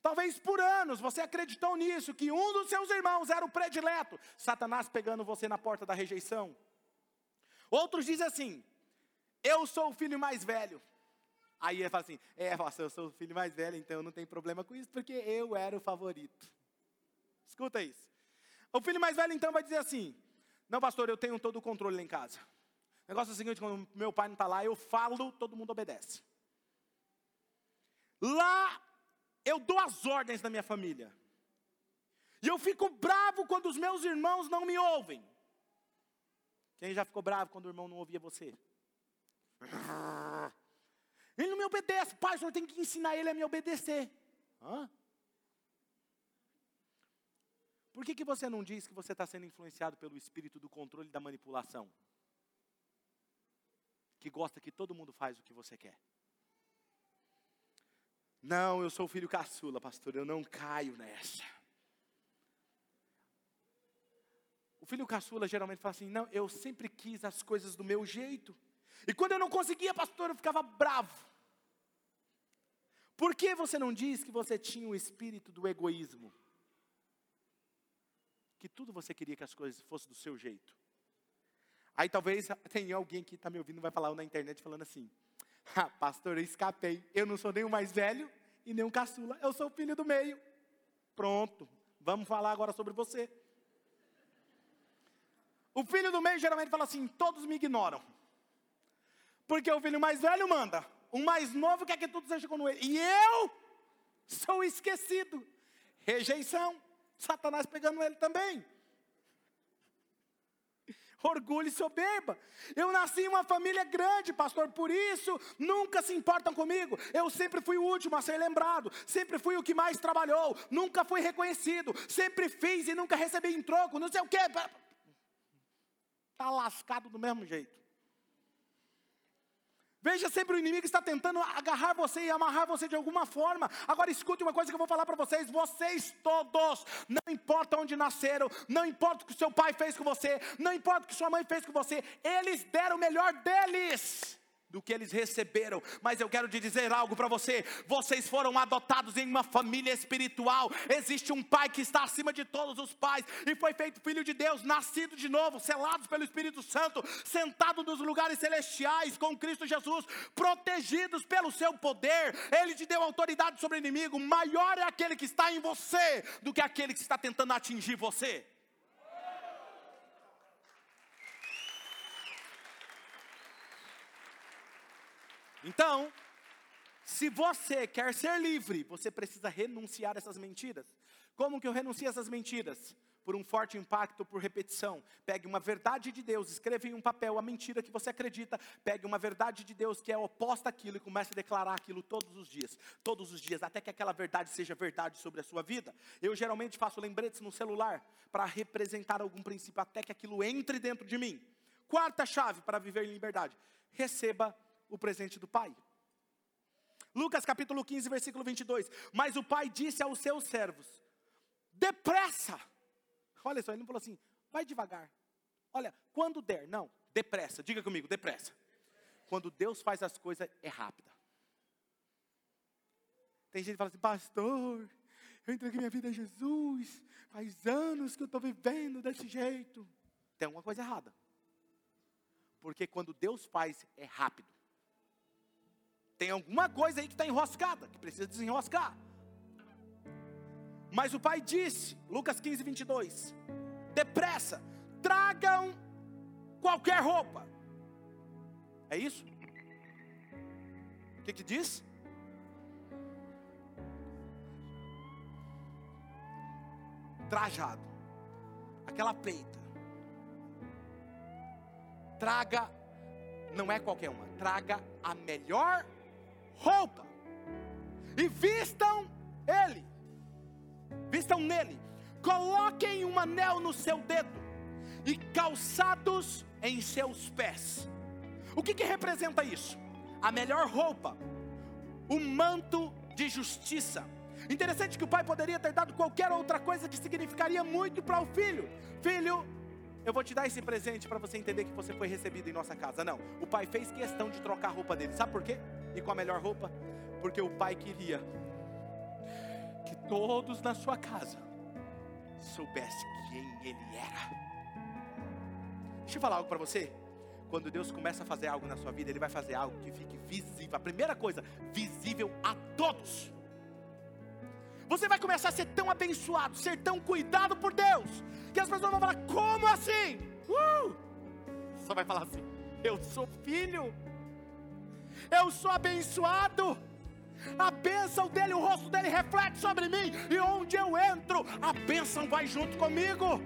Talvez por anos você acreditou nisso, que um dos seus irmãos era o predileto, Satanás pegando você na porta da rejeição. Outros dizem assim: Eu sou o filho mais velho. Aí ele fala assim: É, pastor, eu sou o filho mais velho, então não tem problema com isso, porque eu era o favorito. Escuta isso. O filho mais velho então vai dizer assim: Não, pastor, eu tenho todo o controle lá em casa. O negócio é o seguinte: quando meu pai não está lá, eu falo, todo mundo obedece. Lá eu dou as ordens da minha família. E eu fico bravo quando os meus irmãos não me ouvem. Quem já ficou bravo quando o irmão não ouvia você? Ele não me obedece. Pai, o senhor tem que ensinar ele a me obedecer. Hã? Por que, que você não diz que você está sendo influenciado pelo espírito do controle e da manipulação? Que gosta que todo mundo faz o que você quer. Não, eu sou filho caçula, pastor, eu não caio nessa. O filho caçula geralmente fala assim: não, eu sempre quis as coisas do meu jeito. E quando eu não conseguia, pastor, eu ficava bravo. Por que você não diz que você tinha o espírito do egoísmo? Que tudo você queria que as coisas fossem do seu jeito. Aí talvez tenha alguém que está me ouvindo vai falar na internet falando assim: ah, pastor, eu escapei. Eu não sou nem o mais velho e nem o caçula. Eu sou o filho do meio. Pronto. Vamos falar agora sobre você. O filho do meio geralmente fala assim: todos me ignoram. Porque o filho mais velho manda. O mais novo quer que tudo seja como ele. E eu sou esquecido. Rejeição. Satanás pegando ele também orgulho e soberba. Eu nasci em uma família grande, pastor, por isso nunca se importam comigo. Eu sempre fui o último a ser lembrado, sempre fui o que mais trabalhou, nunca fui reconhecido, sempre fiz e nunca recebi em troco, não sei o quê. Está lascado do mesmo jeito. Veja sempre o inimigo está tentando agarrar você e amarrar você de alguma forma. Agora escute uma coisa que eu vou falar para vocês: vocês todos, não importa onde nasceram, não importa o que seu pai fez com você, não importa o que sua mãe fez com você, eles deram o melhor deles do que eles receberam. Mas eu quero te dizer algo para você: vocês foram adotados em uma família espiritual. Existe um pai que está acima de todos os pais e foi feito filho de Deus, nascido de novo, selados pelo Espírito Santo, sentado nos lugares celestiais com Cristo Jesus, protegidos pelo seu poder. Ele te deu autoridade sobre o inimigo. Maior é aquele que está em você do que aquele que está tentando atingir você. Então, se você quer ser livre, você precisa renunciar a essas mentiras. Como que eu renuncio a essas mentiras? Por um forte impacto, por repetição. Pegue uma verdade de Deus, escreva em um papel a mentira que você acredita. Pegue uma verdade de Deus que é oposta àquilo e comece a declarar aquilo todos os dias. Todos os dias, até que aquela verdade seja verdade sobre a sua vida. Eu geralmente faço lembretes no celular para representar algum princípio, até que aquilo entre dentro de mim. Quarta chave para viver em liberdade: receba o presente do pai. Lucas capítulo 15, versículo 22. Mas o pai disse aos seus servos: depressa. Olha só, ele não falou assim, vai devagar. Olha, quando der, não, depressa. Diga comigo, depressa. Quando Deus faz as coisas, é rápida. Tem gente que fala assim, pastor, eu entreguei minha vida a Jesus, faz anos que eu estou vivendo desse jeito. Tem alguma coisa errada. Porque quando Deus faz, é rápido. Tem alguma coisa aí que está enroscada, que precisa desenroscar. Mas o pai disse, Lucas 15, 22, depressa, tragam qualquer roupa. É isso? O que, que diz? Trajado, aquela peita. Traga, não é qualquer uma, traga a melhor roupa e vistam ele, vistam nele, coloquem um anel no seu dedo e calçados em seus pés. O que, que representa isso? A melhor roupa, o manto de justiça. Interessante que o pai poderia ter dado qualquer outra coisa que significaria muito para o filho. Filho, eu vou te dar esse presente para você entender que você foi recebido em nossa casa. Não, o pai fez questão de trocar a roupa dele. Sabe por quê? E com a melhor roupa? Porque o pai queria que todos na sua casa soubessem quem ele era. Deixa eu falar algo para você. Quando Deus começa a fazer algo na sua vida, Ele vai fazer algo que fique visível. A primeira coisa, visível a todos. Você vai começar a ser tão abençoado, ser tão cuidado por Deus, que as pessoas vão falar: como assim? Uh! Só vai falar assim: eu sou filho, eu sou abençoado, a bênção dele, o rosto dele reflete sobre mim, e onde eu entro, a bênção vai junto comigo.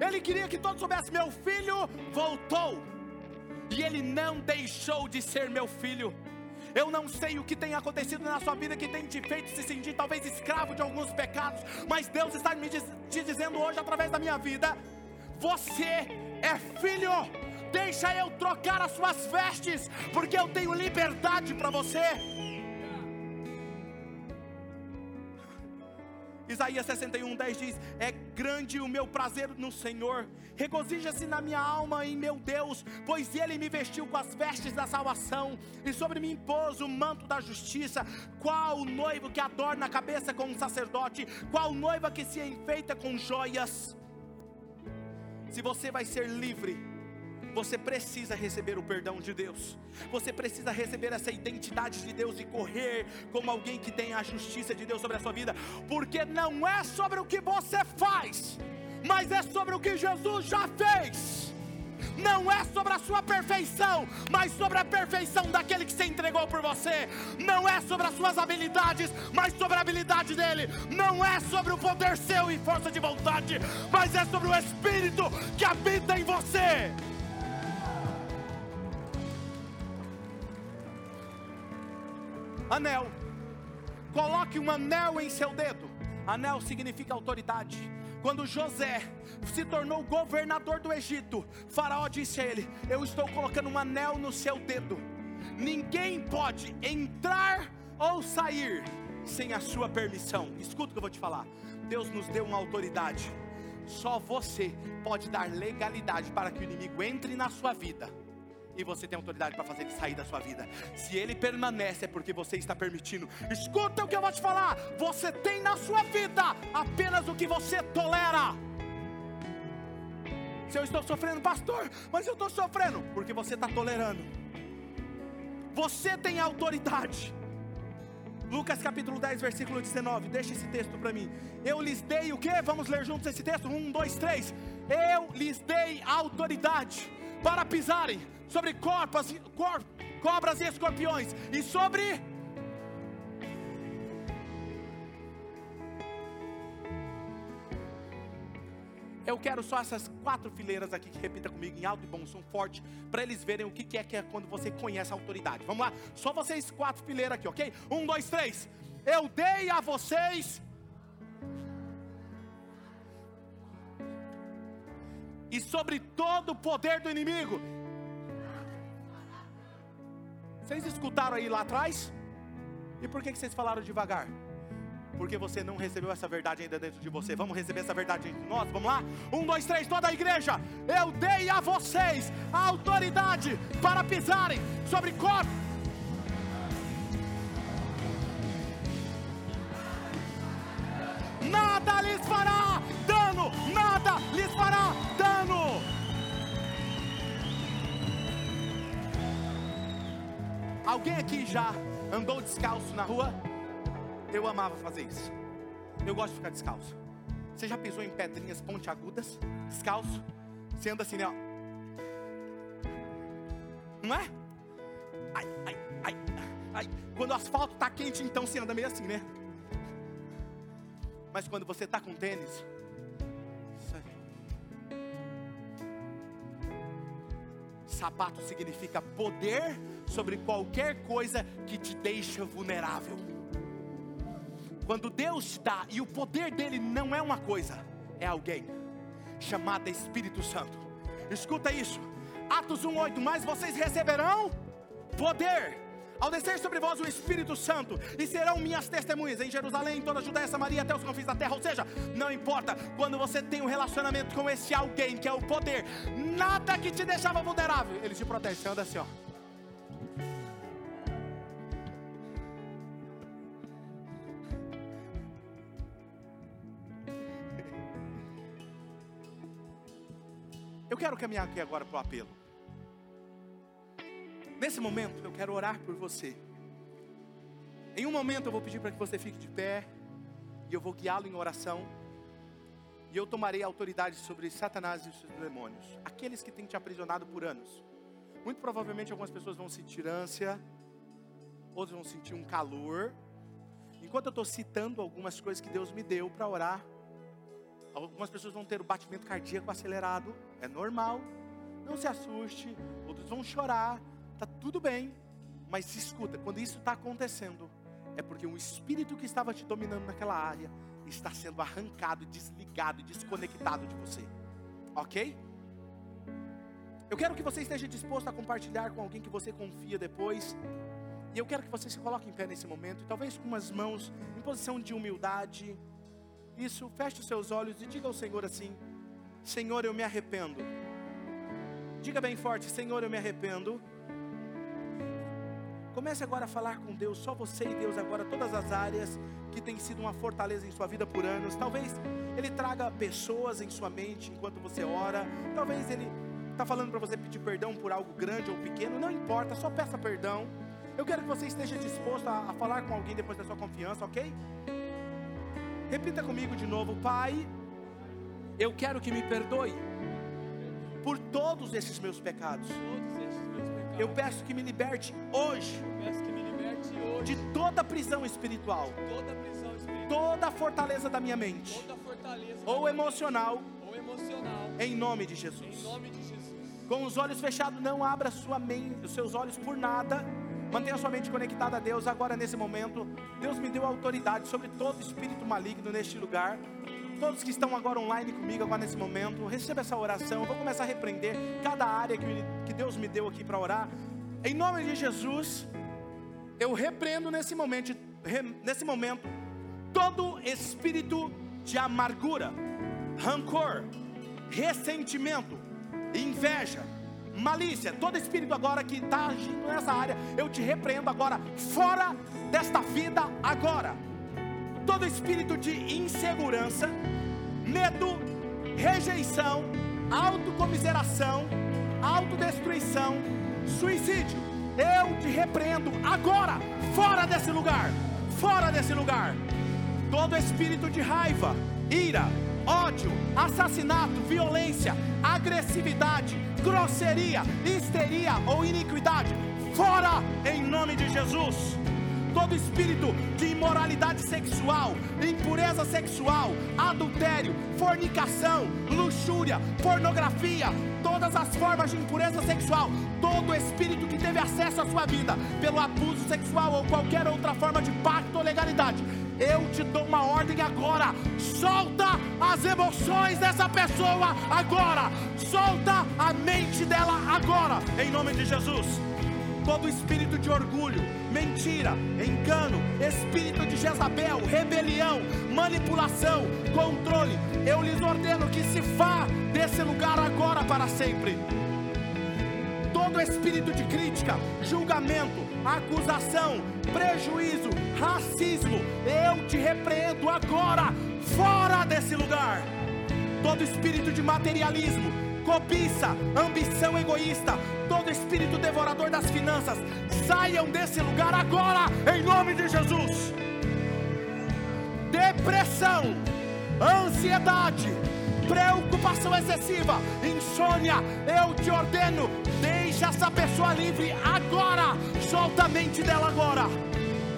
Ele queria que todos soubessem: meu filho voltou, e ele não deixou de ser meu filho. Eu não sei o que tem acontecido na sua vida que tem te feito se sentir talvez escravo de alguns pecados, mas Deus está me diz, te dizendo hoje através da minha vida: você é filho. Deixa eu trocar as suas vestes, porque eu tenho liberdade para você. Isaías 61, 10 diz: É grande o meu prazer no Senhor, regozija-se na minha alma em meu Deus, pois Ele me vestiu com as vestes da salvação, e sobre mim pôs o manto da justiça. Qual noivo que adorna a cabeça com um sacerdote, qual noiva que se enfeita com joias. Se você vai ser livre, você precisa receber o perdão de Deus. Você precisa receber essa identidade de Deus e correr como alguém que tem a justiça de Deus sobre a sua vida, porque não é sobre o que você faz, mas é sobre o que Jesus já fez. Não é sobre a sua perfeição, mas sobre a perfeição daquele que se entregou por você. Não é sobre as suas habilidades, mas sobre a habilidade dele. Não é sobre o poder seu e força de vontade, mas é sobre o Espírito que habita em você. Anel. Coloque um anel em seu dedo. Anel significa autoridade. Quando José se tornou governador do Egito, Faraó disse a ele: Eu estou colocando um anel no seu dedo. Ninguém pode entrar ou sair sem a sua permissão. Escuta o que eu vou te falar. Deus nos deu uma autoridade. Só você pode dar legalidade para que o inimigo entre na sua vida e você tem autoridade para fazer ele sair da sua vida. Se ele permanece, é porque você está permitindo. Escuta o que eu vou te falar: você tem na sua vida apenas o que você tolera. Se eu estou sofrendo, pastor, mas eu estou sofrendo, porque você está tolerando. Você tem autoridade. Lucas capítulo 10, versículo 19. Deixa esse texto para mim. Eu lhes dei o que? Vamos ler juntos esse texto? Um, dois, três. Eu lhes dei autoridade para pisarem sobre corpas, cor, cobras e escorpiões, e sobre. Eu quero só essas quatro fileiras aqui que repita comigo em alto e bom som forte, para eles verem o que é que é quando você conhece a autoridade. Vamos lá, só vocês quatro fileiras aqui, ok? Um, dois, três. Eu dei a vocês e sobre todo o poder do inimigo. Vocês escutaram aí lá atrás? E por que, que vocês falaram devagar? Porque você não recebeu essa verdade ainda dentro de você. Vamos receber essa verdade entre nós? Vamos lá? Um, dois, três, toda a igreja. Eu dei a vocês a autoridade para pisarem sobre corpos. Alguém aqui já andou descalço na rua? Eu amava fazer isso. Eu gosto de ficar descalço. Você já pisou em pedrinhas pontiagudas, descalço? Você anda assim, né? Ó. Não é? Ai, ai, ai, ai. Quando o asfalto está quente, então você anda meio assim, né? Mas quando você está com tênis, sapato significa poder sobre qualquer coisa que te deixa vulnerável. Quando Deus te dá, e o poder dele não é uma coisa, é alguém, chamada Espírito Santo. Escuta isso, Atos 1,8: Mas vocês receberão poder ao descer sobre vós o Espírito Santo, e serão minhas testemunhas em Jerusalém, em toda a Judéia, Samaria, até os confins da terra. Ou seja, não importa, quando você tem um relacionamento com esse alguém, que é o poder, nada que te deixava vulnerável, ele te protege. Você anda assim, ó. Eu quero caminhar aqui agora para o apelo. Nesse momento, eu quero orar por você. Em um momento, eu vou pedir para que você fique de pé, e eu vou guiá-lo em oração, e eu tomarei autoridade sobre Satanás e os seus demônios, aqueles que têm te aprisionado por anos. Muito provavelmente, algumas pessoas vão sentir ânsia, outros vão sentir um calor. Enquanto eu estou citando algumas coisas que Deus me deu para orar, algumas pessoas vão ter o batimento cardíaco acelerado, é normal. Não se assuste, outros vão chorar, tá tudo bem. Mas escuta, quando isso está acontecendo, é porque um espírito que estava te dominando naquela área está sendo arrancado, desligado, desconectado de você. Ok? Eu quero que você esteja disposto a compartilhar com alguém que você confia depois. E eu quero que você se coloque em pé nesse momento, talvez com umas mãos em posição de humildade. Isso, feche os seus olhos e diga ao Senhor assim: Senhor, eu me arrependo. Diga bem forte: Senhor, eu me arrependo. Comece agora a falar com Deus, só você e Deus agora, todas as áreas que têm sido uma fortaleza em sua vida por anos. Talvez Ele traga pessoas em sua mente enquanto você ora. Talvez Ele está falando para você pedir perdão por algo grande ou pequeno. Não importa, só peça perdão. Eu quero que você esteja disposto a, a falar com alguém depois da sua confiança, ok? Repita comigo de novo, Pai. Eu quero que me perdoe por todos esses meus pecados. Eu peço que me liberte hoje de toda prisão espiritual, toda a fortaleza da minha mente, ou emocional, em nome de Jesus. Com os olhos fechados, não abra sua mente, os seus olhos por nada Mantenha sua mente conectada a Deus agora nesse momento. Deus me deu autoridade sobre todo espírito maligno neste lugar. Todos que estão agora online comigo, agora nesse momento, receba essa oração. Eu vou começar a repreender cada área que, Deus me deu aqui para orar. Em nome de Jesus, eu repreendo nesse momento, nesse momento todo espírito de amargura, rancor, ressentimento, inveja malícia, todo espírito agora que está agindo nessa área, eu te repreendo agora, fora desta vida agora. Todo espírito de insegurança, medo, rejeição, autocomiseração, autodestruição, suicídio, eu te repreendo agora, fora desse lugar, fora desse lugar. Todo espírito de raiva, ira, ódio, assassinato, violência, agressividade, grosseria, histeria ou iniquidade, fora em nome de Jesus. Todo espírito de imoralidade sexual, impureza sexual, adultério, fornicação, luxúria, pornografia, todas as formas de impureza sexual, todo espírito que teve acesso à sua vida pelo abuso sexual ou qualquer outra forma de pacto ou legalidade, eu te dou uma ordem agora. Solta as emoções dessa pessoa agora. Solta a mente dela agora, em nome de Jesus. Todo espírito de orgulho, mentira, engano, espírito de Jezabel, rebelião, manipulação, controle, eu lhes ordeno que se vá desse lugar agora para sempre todo espírito de crítica, julgamento, acusação, prejuízo, racismo, eu te repreendo agora, fora desse lugar. Todo espírito de materialismo, cobiça, ambição egoísta, todo espírito devorador das finanças, saiam desse lugar agora, em nome de Jesus. Depressão, ansiedade, preocupação excessiva, insônia, eu te ordeno, deixa essa pessoa livre agora, solta a mente dela agora.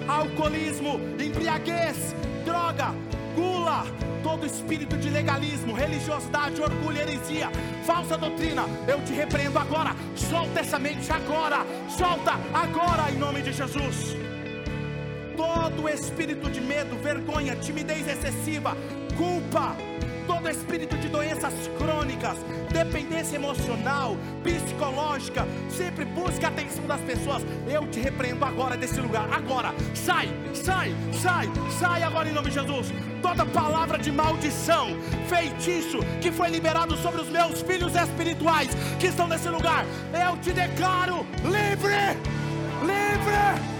Alcoolismo, embriaguez, droga, gula, todo espírito de legalismo, religiosidade, orgulho, heresia, falsa doutrina, eu te repreendo agora. Solta essa mente agora, solta agora em nome de Jesus. Todo espírito de medo, vergonha, timidez excessiva, culpa, todo espírito de doenças crônicas, dependência emocional, psicológica, sempre busca a atenção das pessoas. Eu te repreendo agora desse lugar. Agora, sai, sai, sai, sai agora em nome de Jesus. Toda palavra de maldição, feitiço que foi liberado sobre os meus filhos espirituais que estão nesse lugar, eu te declaro livre, livre.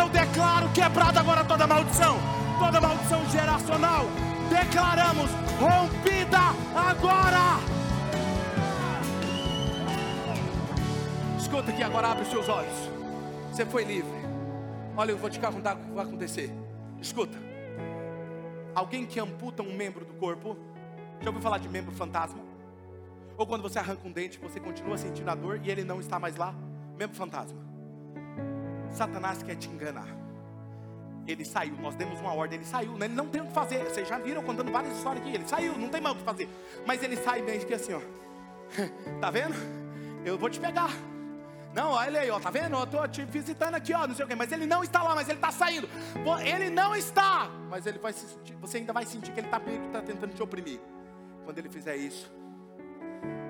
Eu declaro quebrada agora toda maldição, toda maldição geracional declaramos rompida agora. Escuta aqui agora, abre os seus olhos. Você foi livre. Olha, eu vou te contar o que vai acontecer. Escuta. Alguém que amputa um membro do corpo. Já ouviu falar de membro fantasma? Ou quando você arranca um dente, você continua sentindo a dor e ele não está mais lá? Membro fantasma. Satanás quer te enganar. Ele saiu, nós demos uma ordem, ele saiu, né? ele não tem o que fazer. Vocês já viram contando várias histórias aqui. Ele saiu, não tem mais o que fazer. Mas ele sai bem aqui assim, ó. Tá vendo? Eu vou te pegar. Não, olha ele aí, ó, tá vendo? Eu tô te visitando aqui, ó, não sei o quê. Mas ele não está lá, mas ele está saindo. Ele não está, mas ele vai sentir, você ainda vai sentir que ele está tá tentando te oprimir. Quando ele fizer isso,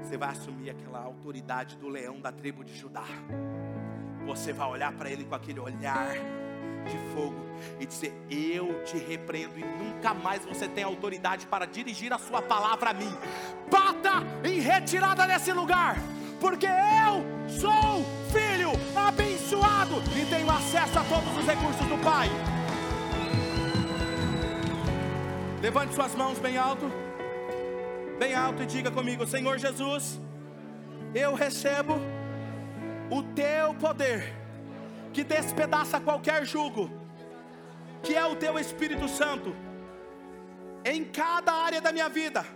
você vai assumir aquela autoridade do leão da tribo de Judá. Você vai olhar para ele com aquele olhar de fogo e dizer: Eu te repreendo, e nunca mais você tem autoridade para dirigir a sua palavra a mim. Bata em retirada desse lugar, porque eu sou filho abençoado e tenho acesso a todos os recursos do Pai. Levante suas mãos bem alto, bem alto e diga comigo: Senhor Jesus, eu recebo o teu poder que despedaça qualquer jugo, que é o teu Espírito Santo, em cada área da minha vida,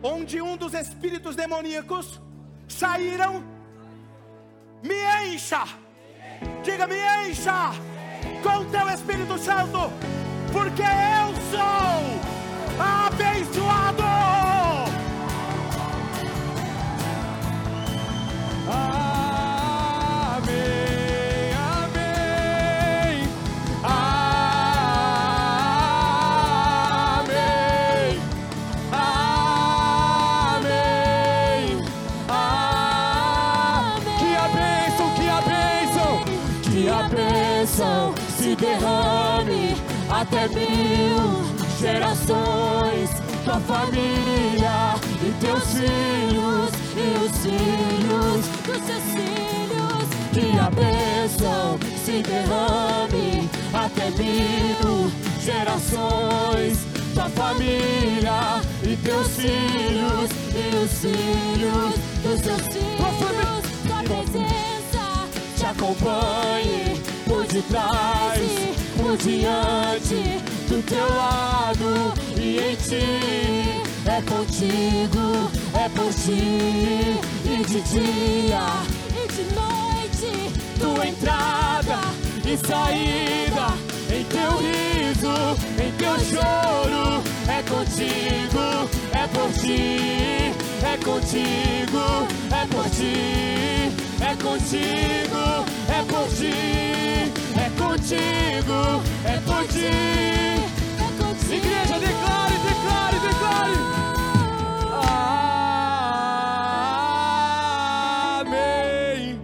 onde um dos espíritos demoníacos saíram, me encha, diga me encha com o teu Espírito Santo, porque eu sou abençoado. Gerações, tua família e teus filhos e os filhos dos seus filhos. Que a bênção se derrame até mil gerações, tua família e teus filhos e os filhos dos seus filhos. Tua presença te acompanhe por detrás por diante, do teu lado e em ti. É contigo, é por ti, e de dia e de noite, tua entrada e saída, em teu riso, em teu choro, é contigo, é por ti, é contigo, é por ti, é contigo, é por ti contigo, é por ti. É contigo. Igreja, declare, declare, declare. Amém.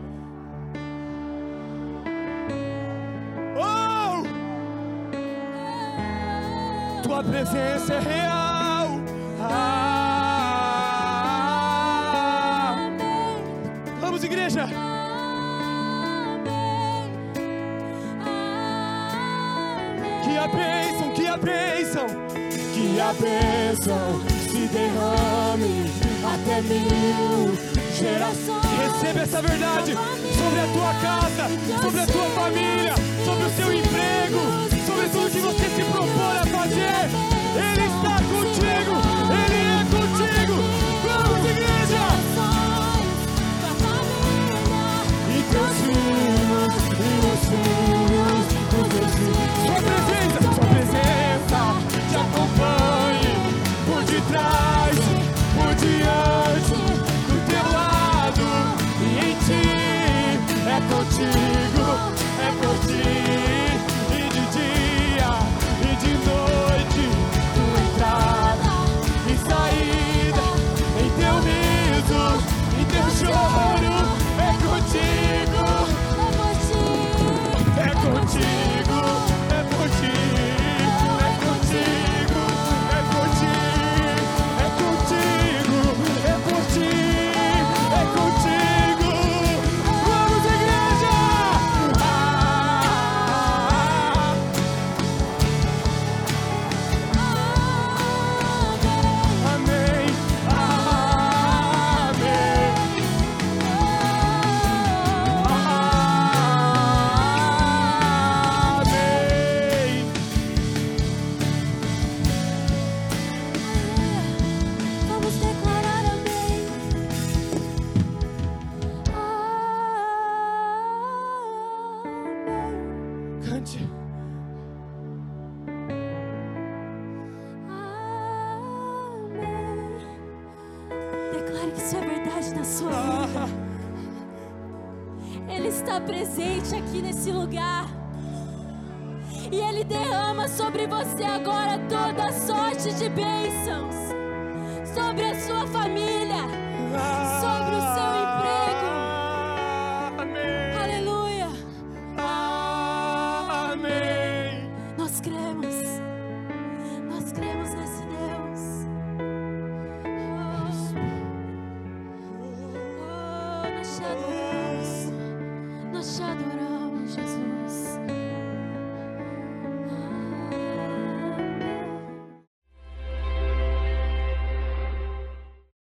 Oh! Tua presença é real. A bênção, que a bênção, que a bênção se derrame até mil gerações. Receba essa verdade sobre a tua casa, sobre a tua família, sobre o seu emprego, sobre tudo que você se propõe a fazer. Ele está contigo, Ele é contigo. Vamos, igreja! E teus filhos, e os filhos